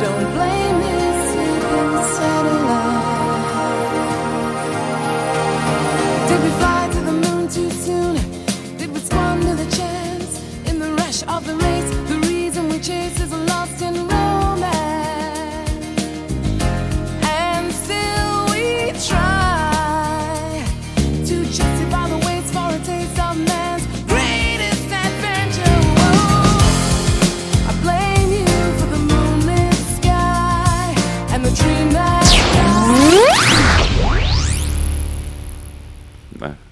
Don't blame this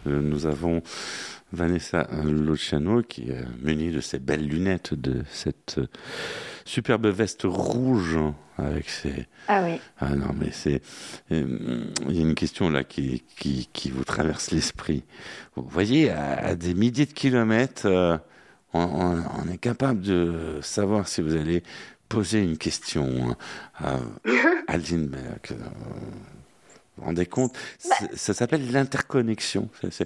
nous avons Vanessa Luciano qui est munie de ses belles lunettes, de cette euh, superbe veste rouge avec ses. Ah oui. Ah non, mais c'est. euh, Il y a une question là qui, qui, qui vous traverse l'esprit. Vous voyez, à, à des milliers de kilomètres, euh, on, on- on est capable de savoir si vous allez poser une question hein, à Aline Berg. euh, Vous vous rendez compte C'est- Ça s'appelle l'interconnexion. C'est-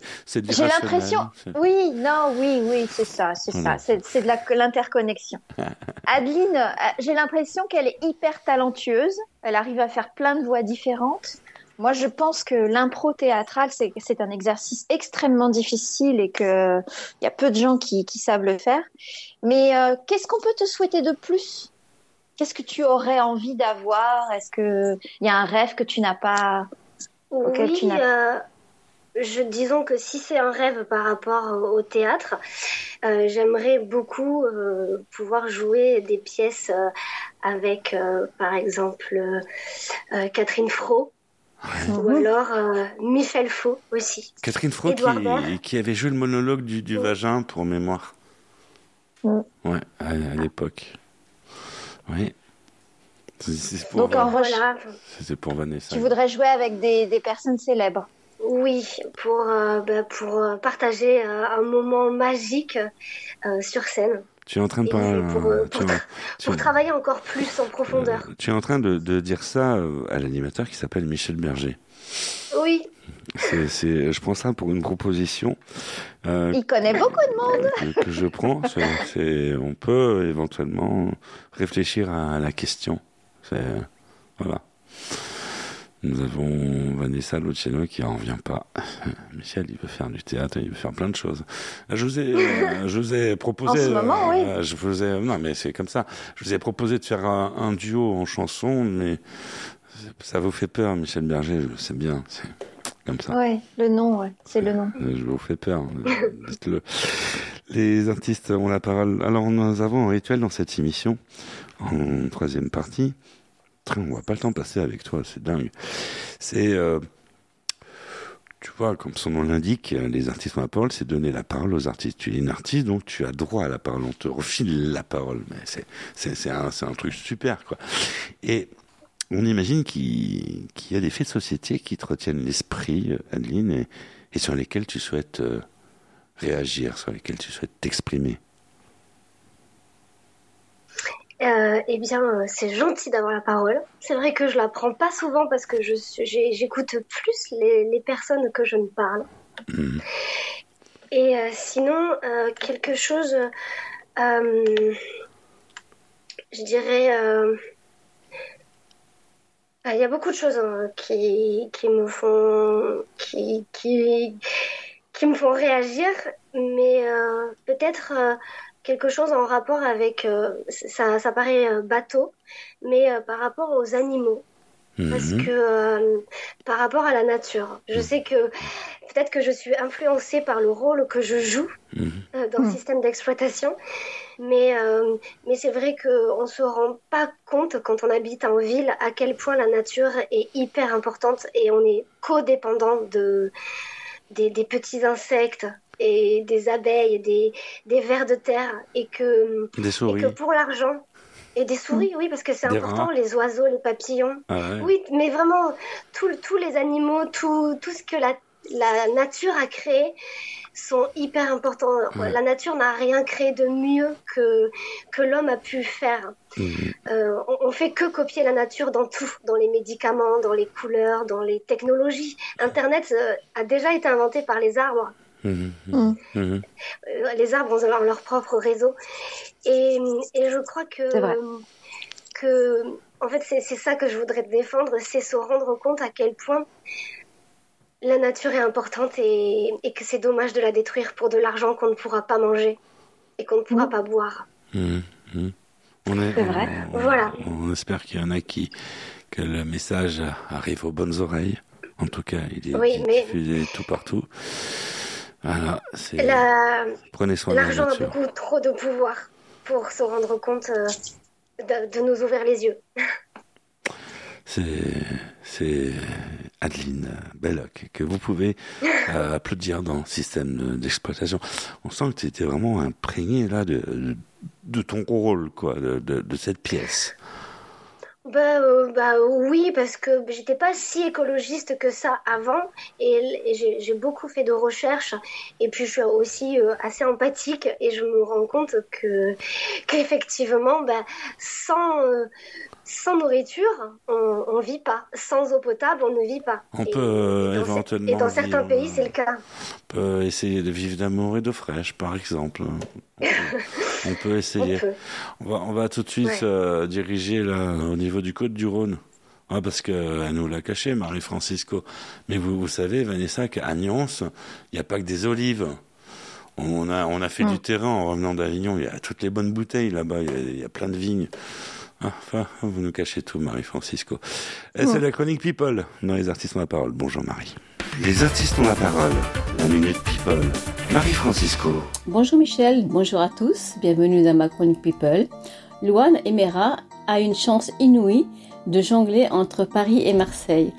J'ai l'impression. Oui, non, oui, oui, c'est ça, c'est Voilà. ça. C'est de l'interconnexion. Adeline, euh, j'ai l'impression qu'elle est hyper talentueuse. Elle arrive à faire plein de voix différentes. Moi, je pense que l'impro théâtrale, c'est c'est un exercice extrêmement difficile et que il y a peu de gens qui, qui savent le faire. Mais euh, qu'est-ce qu'on peut te souhaiter de plus? Qu'est-ce que tu aurais envie d'avoir? Est-ce que il y a un rêve que tu n'as pas auquel tu Oui, n'as euh, je, disons que si c'est un rêve par rapport au théâtre, euh, j'aimerais beaucoup euh, pouvoir jouer des pièces euh, avec, euh, par exemple, Catherine Fro. Ou alors euh, Michel Faux aussi. Catherine Fro qui, qui avait joué le monologue du, du vagin pour mémoire. Mm. Ouais, à, à l'époque. Oui. C'est- pour, Donc en pour Vanessa. tu voudrais jouer avec des, des personnes célèbres. Oui, pour, euh, bah, pour euh, partager euh, un moment magique euh, sur scène. Tu es en train de parler. pour, tu, pour tra- travailler encore plus en profondeur. tu es en train de, de dire ça à l'animateur qui s'appelle Michel Berger. Oui, C'est, je prends ça pour une proposition. euh, Il connaît beaucoup de monde. que, que je prends. C'est, on peut éventuellement réfléchir à la question. C'est, voilà. Nous avons Vanessa Luciano qui en revient pas. Michel, il veut faire du théâtre, il veut faire plein de choses. Je vous ai, euh, je vous ai proposé. En ce moment, oui. euh, Je vous ai, non, mais c'est comme ça. Je vous ai proposé de faire un, un duo en chanson, mais ça vous fait peur, Michel Berger. Je sais bien. C'est comme ça. Ouais, le nom, ouais, c'est le nom. Euh, Je vous fais peur. Dites-le. Les artistes ont la parole. Alors, nous avons un rituel dans cette émission, en troisième partie. On voit pas le temps passer avec toi, c'est dingue. C'est, euh, tu vois, comme son nom l'indique, euh, les artistes ont la parole, c'est donner la parole aux artistes. Tu es une artiste, donc tu as droit à la parole. On te refile la parole. Mais c'est, c'est, un, c'est un truc super, quoi. Et on imagine qu'il, y a des faits de société qui te retiennent l'esprit, Adeline, et, et sur lesquels tu souhaites euh, réagir, sur lesquels tu souhaites t'exprimer. Euh, eh bien, euh, c'est gentil d'avoir la parole. C'est vrai que je la prends pas souvent parce que j'écoute plus les, les personnes que je ne parle. Mhm. Et euh, sinon, euh, quelque chose, je dirais, il y a beaucoup de choses hein, qui, qui me font, qui, qui, qui me font réagir, mais euh, peut-être euh, quelque chose en rapport avec, euh, ça, ça paraît bateau, mais par rapport aux animaux. Parce Mhm. que euh, par rapport à la nature, je sais que peut-être que je suis influencée par le rôle que je joue Mhm. euh, dans le système d'exploitation, mais euh, mais c'est vrai qu'on se rend pas compte quand on habite en ville à quel point la nature est hyper importante et on est codépendant de des, des petits insectes et des abeilles, des des vers de terre et que Des souris. et que pour l'argent et des souris, oui, parce que c'est important, rats. les oiseaux, les papillons. Ah ouais. Oui, mais vraiment, tous les animaux, tout, tout ce que la, la nature a créé sont hyper importants. Ouais. La nature n'a rien créé de mieux que, que l'homme a pu faire. Mhm. Euh, on, on fait que copier la nature dans tout, dans les médicaments, dans les couleurs, dans les technologies. Internet euh, a déjà été inventé par les arbres. Mm. Euh, les arbres ont leur, leur propre réseau. Et, et je crois que, en fait, c'est ça que je voudrais défendre, c'est se rendre compte à quel point la nature est importante et, et que c'est dommage de la détruire pour de l'argent qu'on ne pourra pas manger et qu'on ne pourra pas boire. Mhm. Mhm. On est, vrai. on- Voilà. On espère qu'il y en a qui, que le message arrive aux bonnes oreilles. En tout cas, il est Oui, mais- diffusé tout partout. Voilà. La- Prenez soin de la L'argent a beaucoup trop de pouvoir pour se rendre compte euh, de, de nous ouvrir les yeux. C'est, Adeline Belloc que vous pouvez euh, applaudir dans le système d'exploitation. On sent que tu étais vraiment imprégné là de, de ton rôle, quoi, de, de, de cette pièce. Bah, euh, bah oui, parce que j'étais pas si écologiste que ça avant et, j'ai beaucoup fait de recherches et puis je suis aussi euh, assez empathique et je me rends compte que qu'effectivement, bah, sans, euh, sans nourriture, on, on vit pas. Sans eau potable, on ne vit pas. On Et- peut euh, et éventuellement. et dans certains vivre- pays, c'est le cas. On peut essayer de vivre d'amour et d'eau fraîche, par exemple. On peut, on peut essayer. On peut. On va, on va tout de suite Ouais. euh, diriger là au niveau du côte du Rhône. Ah, parce qu'elle nous l'a caché, Marie-Francisco. Mais vous, vous savez, Vanessa, qu'à Nyons, il n'y a pas que des olives. On a, on a fait Mm. du terrain en revenant d'Avignon. Il y a toutes les bonnes bouteilles là-bas. Il y a plein de vignes. Enfin, vous nous cachez tout, Marie-Francisco. Et C'est la chronique People dans Les Artistes ont la parole. Bonjour, Marie. Les Artistes ont la parole. La Minute People. Marie-Francisco. Bonjour Michel, bonjour à tous, bienvenue dans ma chronique People. Luan Emera a une chance inouïe de jongler entre Paris et Marseille.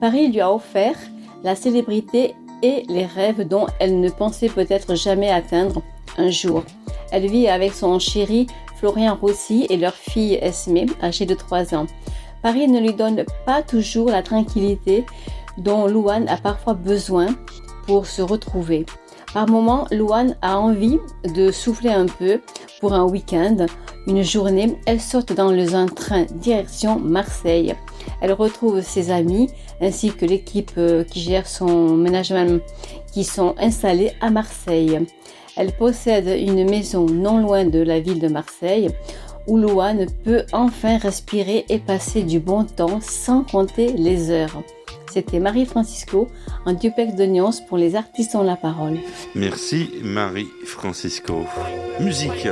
Paris lui a offert la célébrité et les rêves dont elle ne pensait peut-être jamais atteindre un jour. Elle vit avec son chéri Florian Rossi et leur fille Esme, âgée de 3 ans. Paris ne lui donne pas toujours la tranquillité dont Luan a parfois besoin pour se retrouver. Par moments, Luan a envie de souffler un peu pour un week-end. Une journée, elle saute dans le train direction Marseille. Elle retrouve ses amis ainsi que l'équipe euh, qui gère son management qui sont installés à Marseille. Elle possède une maison non loin de la ville de Marseille où Luan peut enfin respirer et passer du bon temps sans compter les heures. C'était Marie-Francisco en duplex de Nyons pour les artistes ont la parole. Merci, Marie-Francisco. Musique.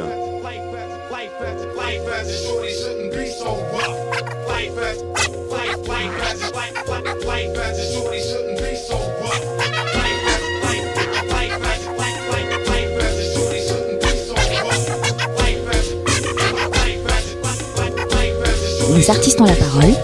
Les artistes ont la parole.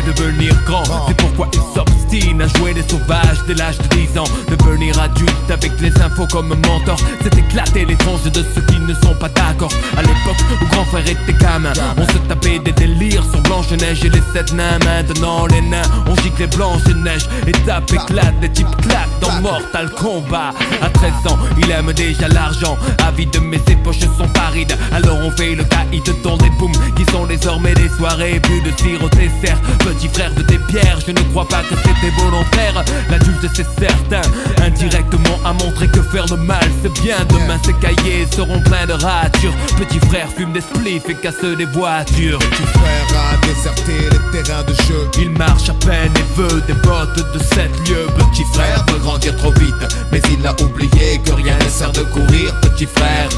Devenir grand. C'est pourquoi il s'obstine à jouer des sauvages dès l'âge de 10 ans. Devenir adulte avec les infos comme mentor. C'est éclater les tranches de ceux qui ne sont pas d'accord. À l'époque où grand frère était gamin On se tapait des délires sur Blanche-Neige et les sept nains. Maintenant les nains on gicle les Blanche-Neige Étape éclate, des types claquent dans Mortal Kombat. À 13 ans il aime déjà l'argent. Avide mais ses poches sont parides. Alors on fait le caïd dans des booms Qui sont désormais des soirées plus de tir au dessert Petit frère de tes pierres je ne crois pas que c'était volontaire. L'adulte c'est certain Indirectement a montré que faire le mal c'est bien. Demain ses cahiers seront pleins de ratures. Petit frère fume des spliffs et casse des voitures. Petit frère a déserté les terrains de jeu. Il marche à peine et veut des bottes de 7 lieux Petit frère veut grandir trop vite Mais il a oublié que rien ne sert de courir. Petit frère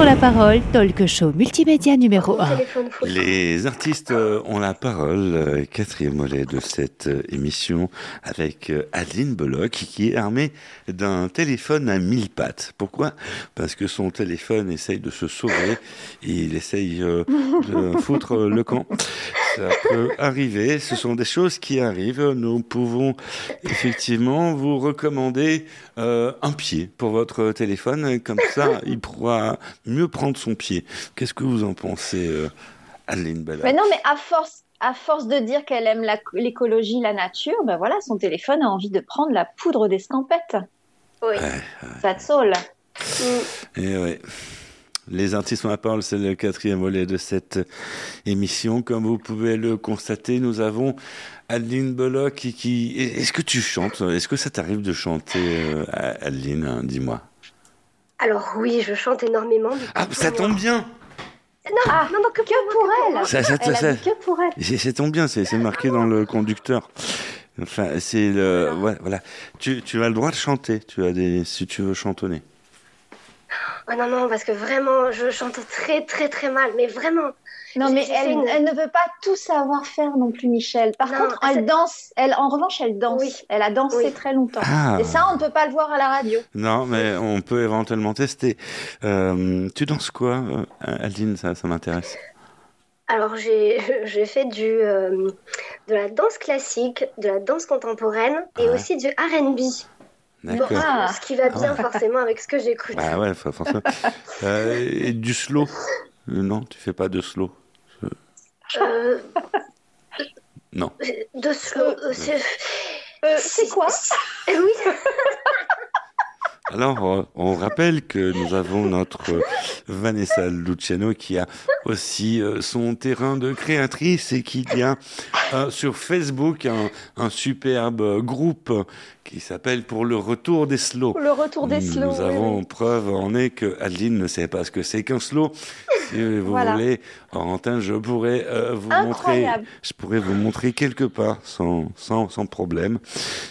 ancora parole, talk show multimédia numéro 1. Les artistes euh, ont la parole, euh, quatrième volet de cette euh, émission avec Adeline Bollock qui est armée d'un téléphone à mille pattes. Pourquoi? Parce que son téléphone essaye de se sauver il essaye de foutre le camp. Ça peut arriver, ce sont des choses qui arrivent. Nous pouvons effectivement vous recommander euh, un pied pour votre téléphone, comme ça il pourra mieux prendre son pied. Qu'est-ce que vous en pensez, euh, Adeline Bollock Mais non, mais à force, à force de dire qu'elle aime l'écologie, la nature, ben voilà, son téléphone a envie de prendre la poudre d'escampette. Oui. Ça te saoule. Et ouais. Les artistes ont la parole, c'est le quatrième volet de cette émission. Comme vous pouvez le constater, nous avons Adeline Bollock qui... qui- Est-ce que tu chantes? Est-ce que ça t'arrive de chanter, euh, Adeline hein, Dis-moi? Alors oui, je chante énormément. du Ah, ça tombe bien Non, non, non, que, pour elle. Ça- ça- Elle a ça- que pour elle. C'est c'est tombe bien, c'est c'est marqué dans le conducteur. Enfin, c'est le... voilà. Tu, tu as le droit de chanter, tu as des... si tu veux chantonner. Oh non, non, parce que vraiment, je chante très, très, très mal, mais vraiment. Non, mais elle, fait une- elle ne veut pas tout savoir faire non plus, Michel. Par Non, contre, elle danse. Elle, en revanche, elle danse. Oui. Elle a dansé Oui. très longtemps. Ah. Et ça, on ne peut pas le voir à la radio. Non, mais on peut éventuellement tester. Euh, tu danses quoi, euh, Aline Ça, ça m'intéresse. Alors, j'ai fait du, euh, de la danse classique, de la danse contemporaine et Ouais. aussi du RB. D'accord. Bon, Ah. ce qui va bien Ah ouais. forcément avec ce que j'écoute. Ah ouais, forcément. Euh, et du slow? Non, tu fais pas de slow. Euh, Non. de slow. euh, c'est Euh, c'est quoi? Oui. Alors, on rappelle que nous avons notre Vanessa Luciano qui a aussi son terrain de créatrice et qu'il y a euh, sur Facebook un, un superbe groupe qui s'appelle Pour le retour des slows. Le retour des slows. Nous oui, avons oui. preuve en est que Adeline ne sait pas ce que c'est qu'un slow. Si vous Voilà. voulez, en antenne, je pourrais euh, vous montrer, Incroyable. je pourrais vous montrer quelques pas sans, sans, sans problème.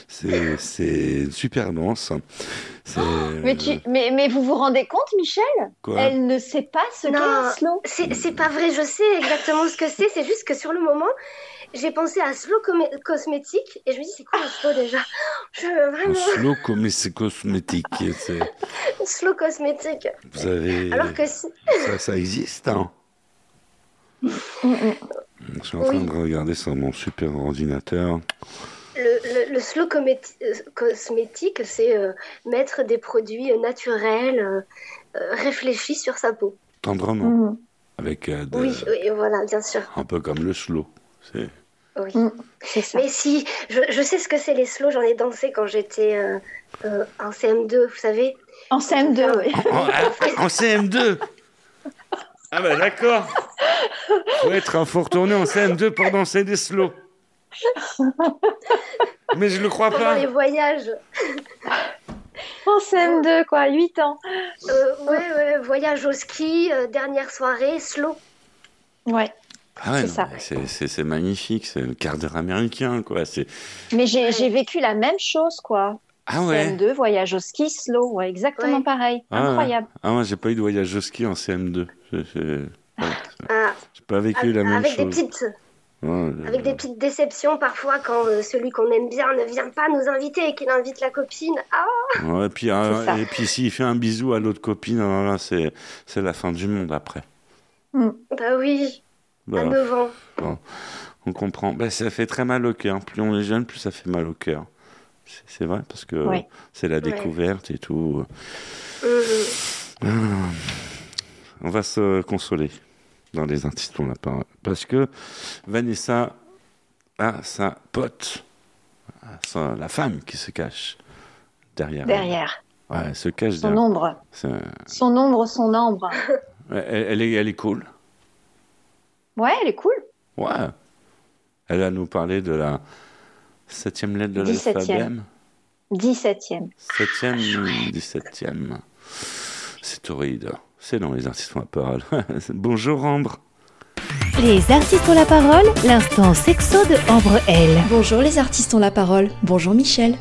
C'est, c'est une super danse. C'est, Mais, tu, mais, mais vous vous rendez compte, Michel? Quoi? Elle ne sait pas ce qu'est un slow. c'est c'est pas vrai, je sais exactement ce que c'est. C'est juste que sur le moment, j'ai pensé à slow cosmétique et je me dis, c'est quoi un slow déjà? Je vraiment slow cosmétique. Slow cosmétique. vous avez, Alors que si. ça, ça existe, hein. Je suis en train Oui. de regarder sur mon super ordinateur. Le, le, le slow euh, cosmétique, c'est euh, mettre des produits euh, naturels, euh, réfléchis sur sa peau. Tendrement. Mhm. Avec euh, de- Oui, oui, voilà, bien sûr. un peu comme le slow. C'est... Oui. Mm, c'est ça. Mais si, je, je sais ce que c'est les slows, j'en ai dansé quand j'étais euh, euh, en CM2, vous savez. En CM2, oui. En, en CM2 Ah bah d'accord Faut être un faux retourné en CM2 pour danser des slows. Mais je le crois Pendant pas. les voyages. En CM2, quoi, 8 ans. Euh, ouais, ouais, voyage au ski, euh, dernière soirée, slow. Ouais. Ah ouais, C'est magnifique, c'est le quart d'heure américain, quoi. Mais j'ai vécu la même chose, quoi. Ah ouais CM2, voyage au ski, slow, ouais, exactement Ouais. pareil. Ah ouais. Incroyable. Ah moi j'ai pas eu de voyage au ski en CM2. J'ai, j'ai- ouais, Ah, j'ai pas vécu avec la même avec des chose. petites, Ouais, avec des petites déceptions parfois quand euh, celui qu'on aime bien ne vient pas nous inviter et qu'il invite la copine. Ah, Ouais, et puis, euh, ça. et puis s'il fait un bisou à l'autre copine, c'est, c'est la fin du monde après. bah oui, À 9 ans. bon, on comprend. Bah, ça fait très mal au cœur. Plus on est jeune, plus ça fait mal au cœur. C'est, vrai, parce que Ouais. c'est la Ouais. découverte et tout. Mhm. Ah, On va se consoler dans les artistes on la parole. Parce que Vanessa a sa pote, a sa- la femme qui se cache derrière. elle. Derrière. Ouais, elle se cache Son derrière. ombre. C'est- Son ombre, son ombre. Elle, elle est, elle est cool. Ouais, elle est cool. Ouais. Elle va nous parler de la septième lettre de 17e. l'alphabet. 17e. Septième ou dix-septième. C'est horrible. C'est dans les artistes ont la parole. Bonjour Ambre. Les artistes ont la parole, l'instant sexo de Ambre L. Bonjour les artistes ont la parole, bonjour Michel.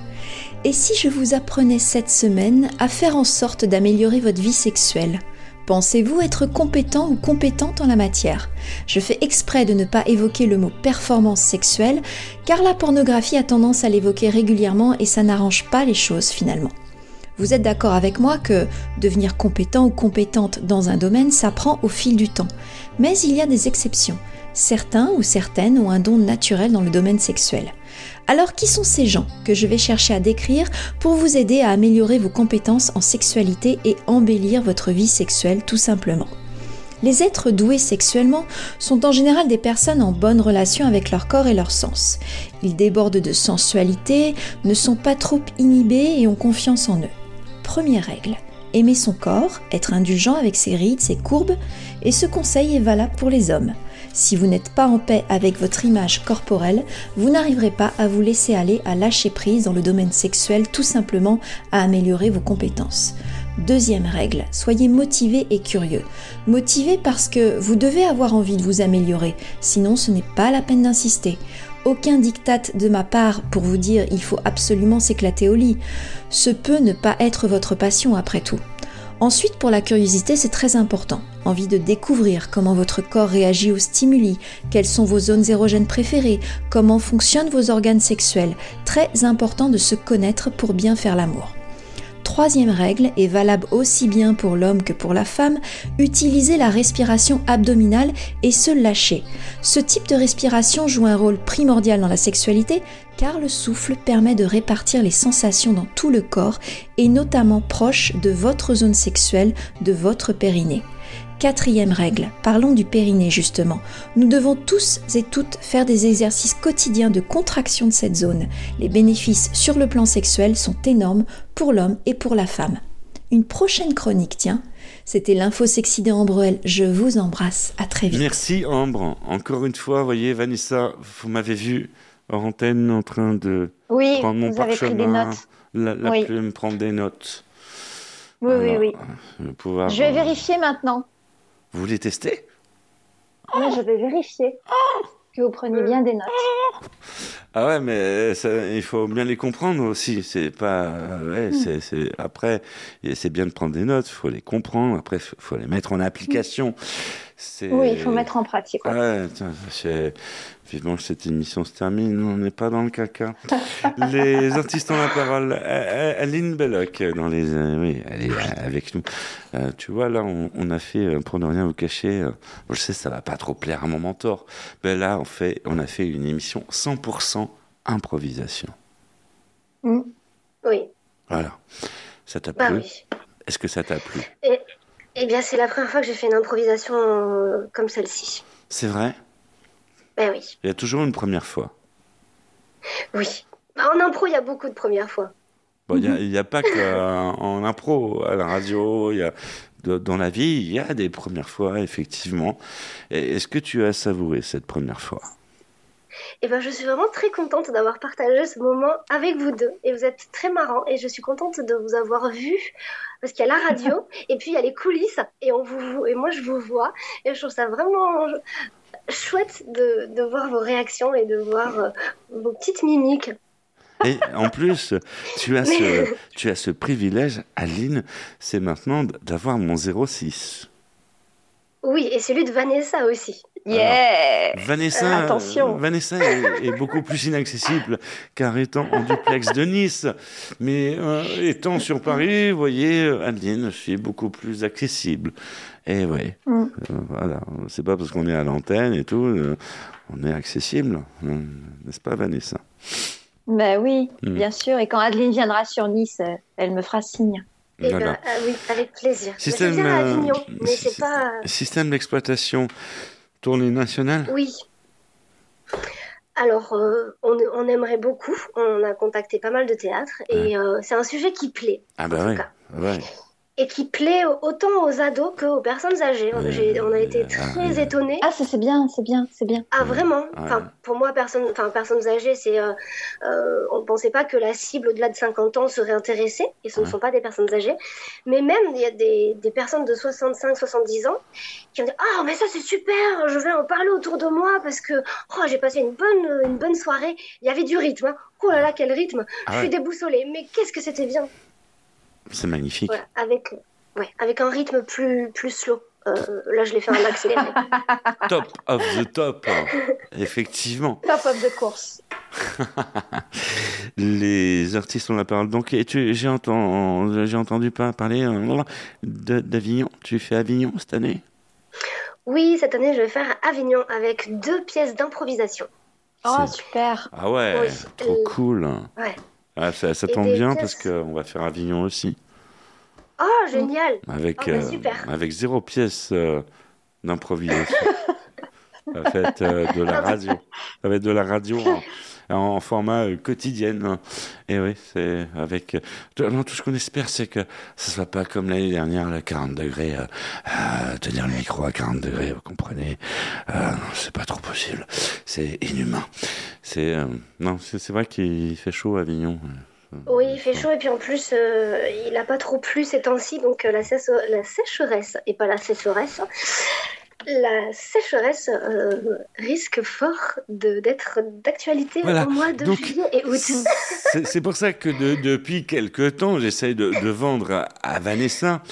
Et si je vous apprenais cette semaine à faire en sorte d'améliorer votre vie sexuelle? Pensez-vous être compétent ou compétente en la matière? Je fais exprès de ne pas évoquer le mot performance sexuelle, car la pornographie a tendance à l'évoquer régulièrement et ça n'arrange pas les choses finalement. Vous êtes d'accord avec moi que devenir compétent ou compétente dans un domaine s'apprend au fil du temps. Mais il y a des exceptions. Certains ou certaines ont un don naturel dans le domaine sexuel. Alors qui sont ces gens que je vais chercher à décrire pour vous aider à améliorer vos compétences en sexualité et embellir votre vie sexuelle tout simplement? Les êtres doués sexuellement sont en général des personnes en bonne relation avec leur corps et leur sens. Ils débordent de sensualité, ne sont pas trop inhibés et ont confiance en eux. Première règle, aimer son corps, être indulgent avec ses rides, ses courbes, et ce conseil est valable pour les hommes. Si vous n'êtes pas en paix avec votre image corporelle, vous n'arriverez pas à vous laisser aller à lâcher prise dans le domaine sexuel, tout simplement à améliorer vos compétences. Deuxième règle, soyez motivé et curieux. Motivé parce que vous devez avoir envie de vous améliorer, sinon ce n'est pas la peine d'insister. Aucun diktat de ma part pour vous dire il faut absolument s'éclater au lit. Ce peut ne pas être votre passion après tout. Ensuite, pour la curiosité, c'est très important. Envie de découvrir comment votre corps réagit aux stimuli, quelles sont vos zones érogènes préférées, comment fonctionnent vos organes sexuels. Très important de se connaître pour bien faire l'amour. Troisième règle est valable aussi bien pour l'homme que pour la femme, utiliser la respiration abdominale et se lâcher. Ce type de respiration joue un rôle primordial dans la sexualité car le souffle permet de répartir les sensations dans tout le corps et notamment proche de votre zone sexuelle, de votre périnée. Quatrième règle, parlons du périnée justement. Nous devons tous et toutes faire des exercices quotidiens de contraction de cette zone. Les bénéfices sur le plan sexuel sont énormes pour l'homme et pour la femme. Une prochaine chronique, tiens. C'était l'info sexy de Ambroel. Je vous embrasse. À très vite. Merci Ambre. Encore une fois, voyez Vanessa, vous m'avez vu en antenne en train de Oui, prendre mon parchemin, notes. la, la Oui. plume, prendre des notes. Oui, oui, Voilà. oui. Je vais pouvoir- Je vais vérifier maintenant. Vous voulez tester? Oui, je vais vérifier que vous preniez bien des notes. Ah ouais, mais ça, il faut bien les comprendre aussi. C'est pas, euh, ouais, Hmm. c'est, après, c'est bien de prendre des notes. Il faut les comprendre. Après, il faut les mettre en application. Oui, il faut mettre en pratique. ouais. Vivement que cette émission se termine, on n'est pas dans le caca. les artistes ont la parole. A- A- Aline Belloc, dans les, euh, oui, elle est euh, avec nous. Euh, tu vois, là, on, on a fait, euh, pour ne rien vous cacher, euh, je sais, ça va pas trop plaire à mon mentor. Ben là, on, fait, on a fait une émission 100% improvisation. Mm. Oui. Voilà. Ça t'a Bah plu? oui. Est-ce que ça t'a plu? Et, eh bien, c'est la première fois que j'ai fait une improvisation euh, comme celle-ci. C'est vrai? Ben oui. Il y a toujours une première fois. Oui. Bah, En impro, il y a beaucoup de premières fois. Bon, Il n'y a, pas qu'en impro, à la radio, y a, de- dans la vie, il y a des premières fois, effectivement. Est-ce que tu as savouré cette première fois? Et ben, je suis vraiment très contente d'avoir partagé ce moment avec vous deux. Et vous êtes très marrants. Et je suis contente de vous avoir vu. Parce qu'il y a la radio, et puis il y a les coulisses, et, on vous, et moi je vous vois. Et je trouve ça vraiment chouette de, de voir vos réactions et de voir euh, vos petites mimiques. Et en plus, tu as, ce, tu as ce privilège, Aline, c'est maintenant d'avoir mon 06. Oui, et celui de Vanessa aussi. Yeah Vanessa, Attention. Vanessa est, est beaucoup plus inaccessible car étant en duplex de Nice, mais euh, étant sur Paris, vous voyez, Aline, je suis beaucoup plus accessible. Et oui, Mm. euh, voilà, c'est pas parce qu'on est à l'antenne et tout, euh, on est accessible, euh, n'est-ce pas Vanessa? Ben oui, Mm. bien sûr. Et quand Adeline viendra sur Nice, euh, elle me fera signe. Voilà. ben, ah oui, avec plaisir. Mais Système, c'est bien à euh, Avignon, mais sy- c'est pas. Système d'exploitation, tournée nationale? Oui. Alors, euh, on, on aimerait beaucoup. On a contacté pas mal de théâtres et euh, c'est un sujet qui plaît Ah bah ouais, ouais. Et qui plaît autant aux ados qu'aux personnes âgées. J'ai- on a été très étonnés. Ah, ça c'est bien, c'est bien, c'est bien. Ah vraiment Ouais. Enfin, pour moi, personne, enfin, personnes âgées, c'est, euh, euh, on ne pensait pas que la cible au-delà de 50 ans serait intéressée, et ce ne sont pas des personnes âgées. Mais même, il y a des, des personnes de 65, 70 ans qui ont dit Ah, mais ça c'est super, je vais en parler autour de moi parce que oh, j'ai passé une bonne, une bonne soirée. Il y avait du rythme. hein. Oh là là, quel rythme Ah Je ouais. suis déboussolée, mais qu'est-ce que c'était bien C'est magnifique. Voilà, avec, ouais, avec un rythme plus, plus slow. Euh, là, je l'ai fait en accéléré. Top of the top, effectivement. Top of the course. Les artistes ont la parole. Donc, j'ai entendu, pas parler euh, de- d'Avignon. Tu fais Avignon cette année? Oui, cette année, je vais faire Avignon avec deux pièces d'improvisation. Oh, super. Ah ouais, Oui. trop Euh, cool. Ouais. Ah, ça ça tombe bien parce qu'on va faire Avignon aussi. Oh, génial Avec, Oh, bah, euh, avec zéro pièce euh, d'improvisation. ça va être euh, de la radio. Ça va être de la radio en, en format euh, quotidienne. hein. Et oui, c'est avec. tout- non, tout ce qu'on espère, c'est que ce soit pas comme l'année dernière, à 40 degrés, tenir le micro à 40 degrés, vous comprenez. Non, c'est pas trop possible. C'est inhumain. C'est euh, non, c'est vrai qu'il fait chaud à Avignon. Oui, il fait chaud et puis en plus, euh, il n'a pas trop plu ces temps-ci, donc euh, la, la sécheresse, et pas la sécheresse, la sécheresse euh, risque fort de- d'être d'actualité Voilà. au mois de Donc, juillet et août. C'est pour ça que de- depuis quelque temps, j'essaye de, de vendre à, à Vanessa.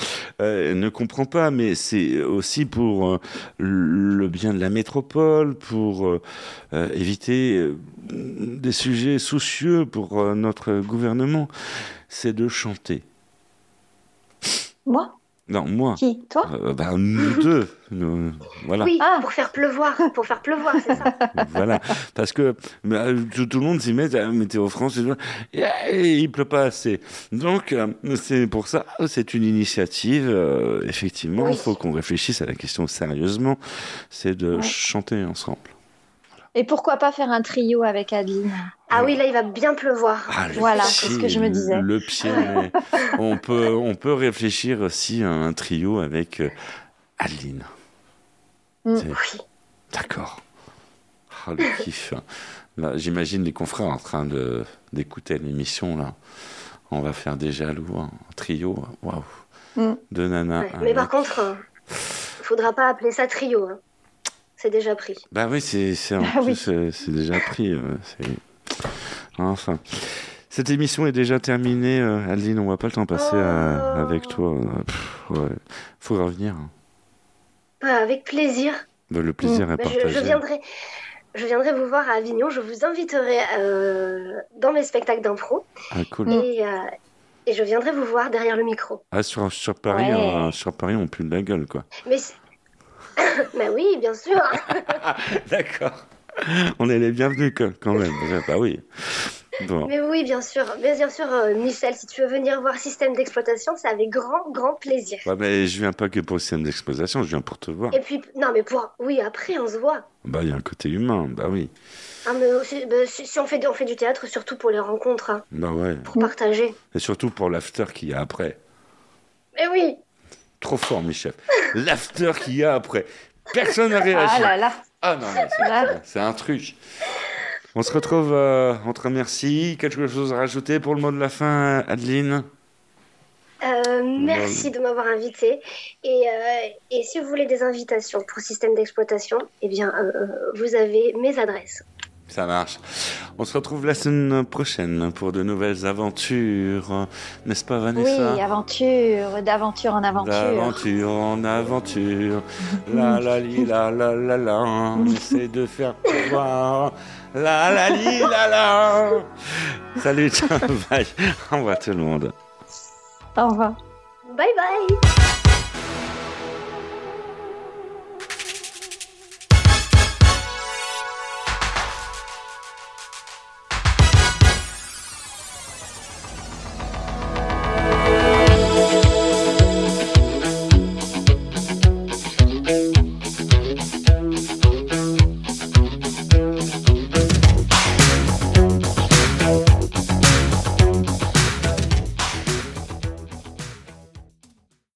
Euh, elle ne comprend pas, mais c'est aussi pour euh, le bien de la métropole, pour euh, éviter des sujets soucieux pour notre gouvernement. C'est de chanter. Moi? Non, moi. Qui? Toi? Euh, ben, nous deux. Nous- voilà. Oui, pour faire pleuvoir, pour faire pleuvoir, c'est ça. voilà, parce que bah, tout, tout le monde s'y met à Météo France, et, et il pleut pas assez. Donc, euh, c'est pour ça, c'est une initiative, euh, effectivement, il Oui. faut qu'on réfléchisse à la question sérieusement, c'est de chanter ensemble. Et pourquoi pas faire un trio avec Adeline? Ah oui, là, il va bien pleuvoir. Ah, Voilà, c'est ce que je me disais. Le pied, mais on, peut, on peut réfléchir aussi à un trio avec euh, Adeline. Mm. C'est- D'accord. Ah, le kiff. J'imagine les confrères en train de d'écouter l'émission là. On va faire des jaloux, hein, un trio. Waouh. Mm. Ouais. un Mais par contre, euh, faudra pas appeler ça trio. hein. C'est déjà pris. Bah oui, c'est c'est Ah oui. c'est- c'est déjà pris. euh, Enfin. Cette émission est déjà terminée, euh, Adeline. On va pas le temps passer à- avec toi. euh, pff, ouais. Faut revenir. hein. Bah, avec plaisir. Bah, Le plaisir à Bah, je, viendrai, je viendrai vous voir à Avignon. Je vous inviterai euh, dans mes spectacles d'impro. Ah, cool. Et, euh, et je viendrai vous voir derrière le micro. Ah, sur, sur Paris, Ouais. euh, sur Paris, on pue de la gueule, quoi. Mais, bah oui, bien sûr. D'accord. On est les bienvenus quand même. Bah oui. Bon. Mais oui, bien sûr. Mais bien sûr, euh, Michel, si tu veux venir voir Système d'exploitation, c'est avec grand, grand plaisir. Ouais, mais je viens pas que pour système d'exposition, je viens pour te voir. Et puis, non, mais pour. Oui, après, on se voit. Bah, il y a un côté humain, bah oui. Ah, mais aussi- bah, si, si on, fait, on fait du théâtre, surtout pour les rencontres, hein, Bah ouais. pour partager. Et surtout pour l'after qu'il y a après. Mais oui, Trop fort, Michel. L'after qu'il y a après. Personne n'a réagi. Ah là là. Ah non, c'est- Là. c'est un truc. On se retrouve euh, entre merci. Quelque chose à rajouter pour le mot de la fin, Adeline? Euh, merci de m'avoir invité. Et, euh, et si vous voulez des invitations pour système d'exploitation, eh bien, euh, vous avez mes adresses. Ça marche. On se retrouve la semaine prochaine pour de nouvelles aventures. N'est-ce pas, Vanessa Oui, aventure, d'aventure en aventure. D'aventure en aventure. La la li la la la la. On essaie de faire pouvoir. La la li la la. Salut, ciao, bye. Au revoir tout le monde. Au revoir. Bye bye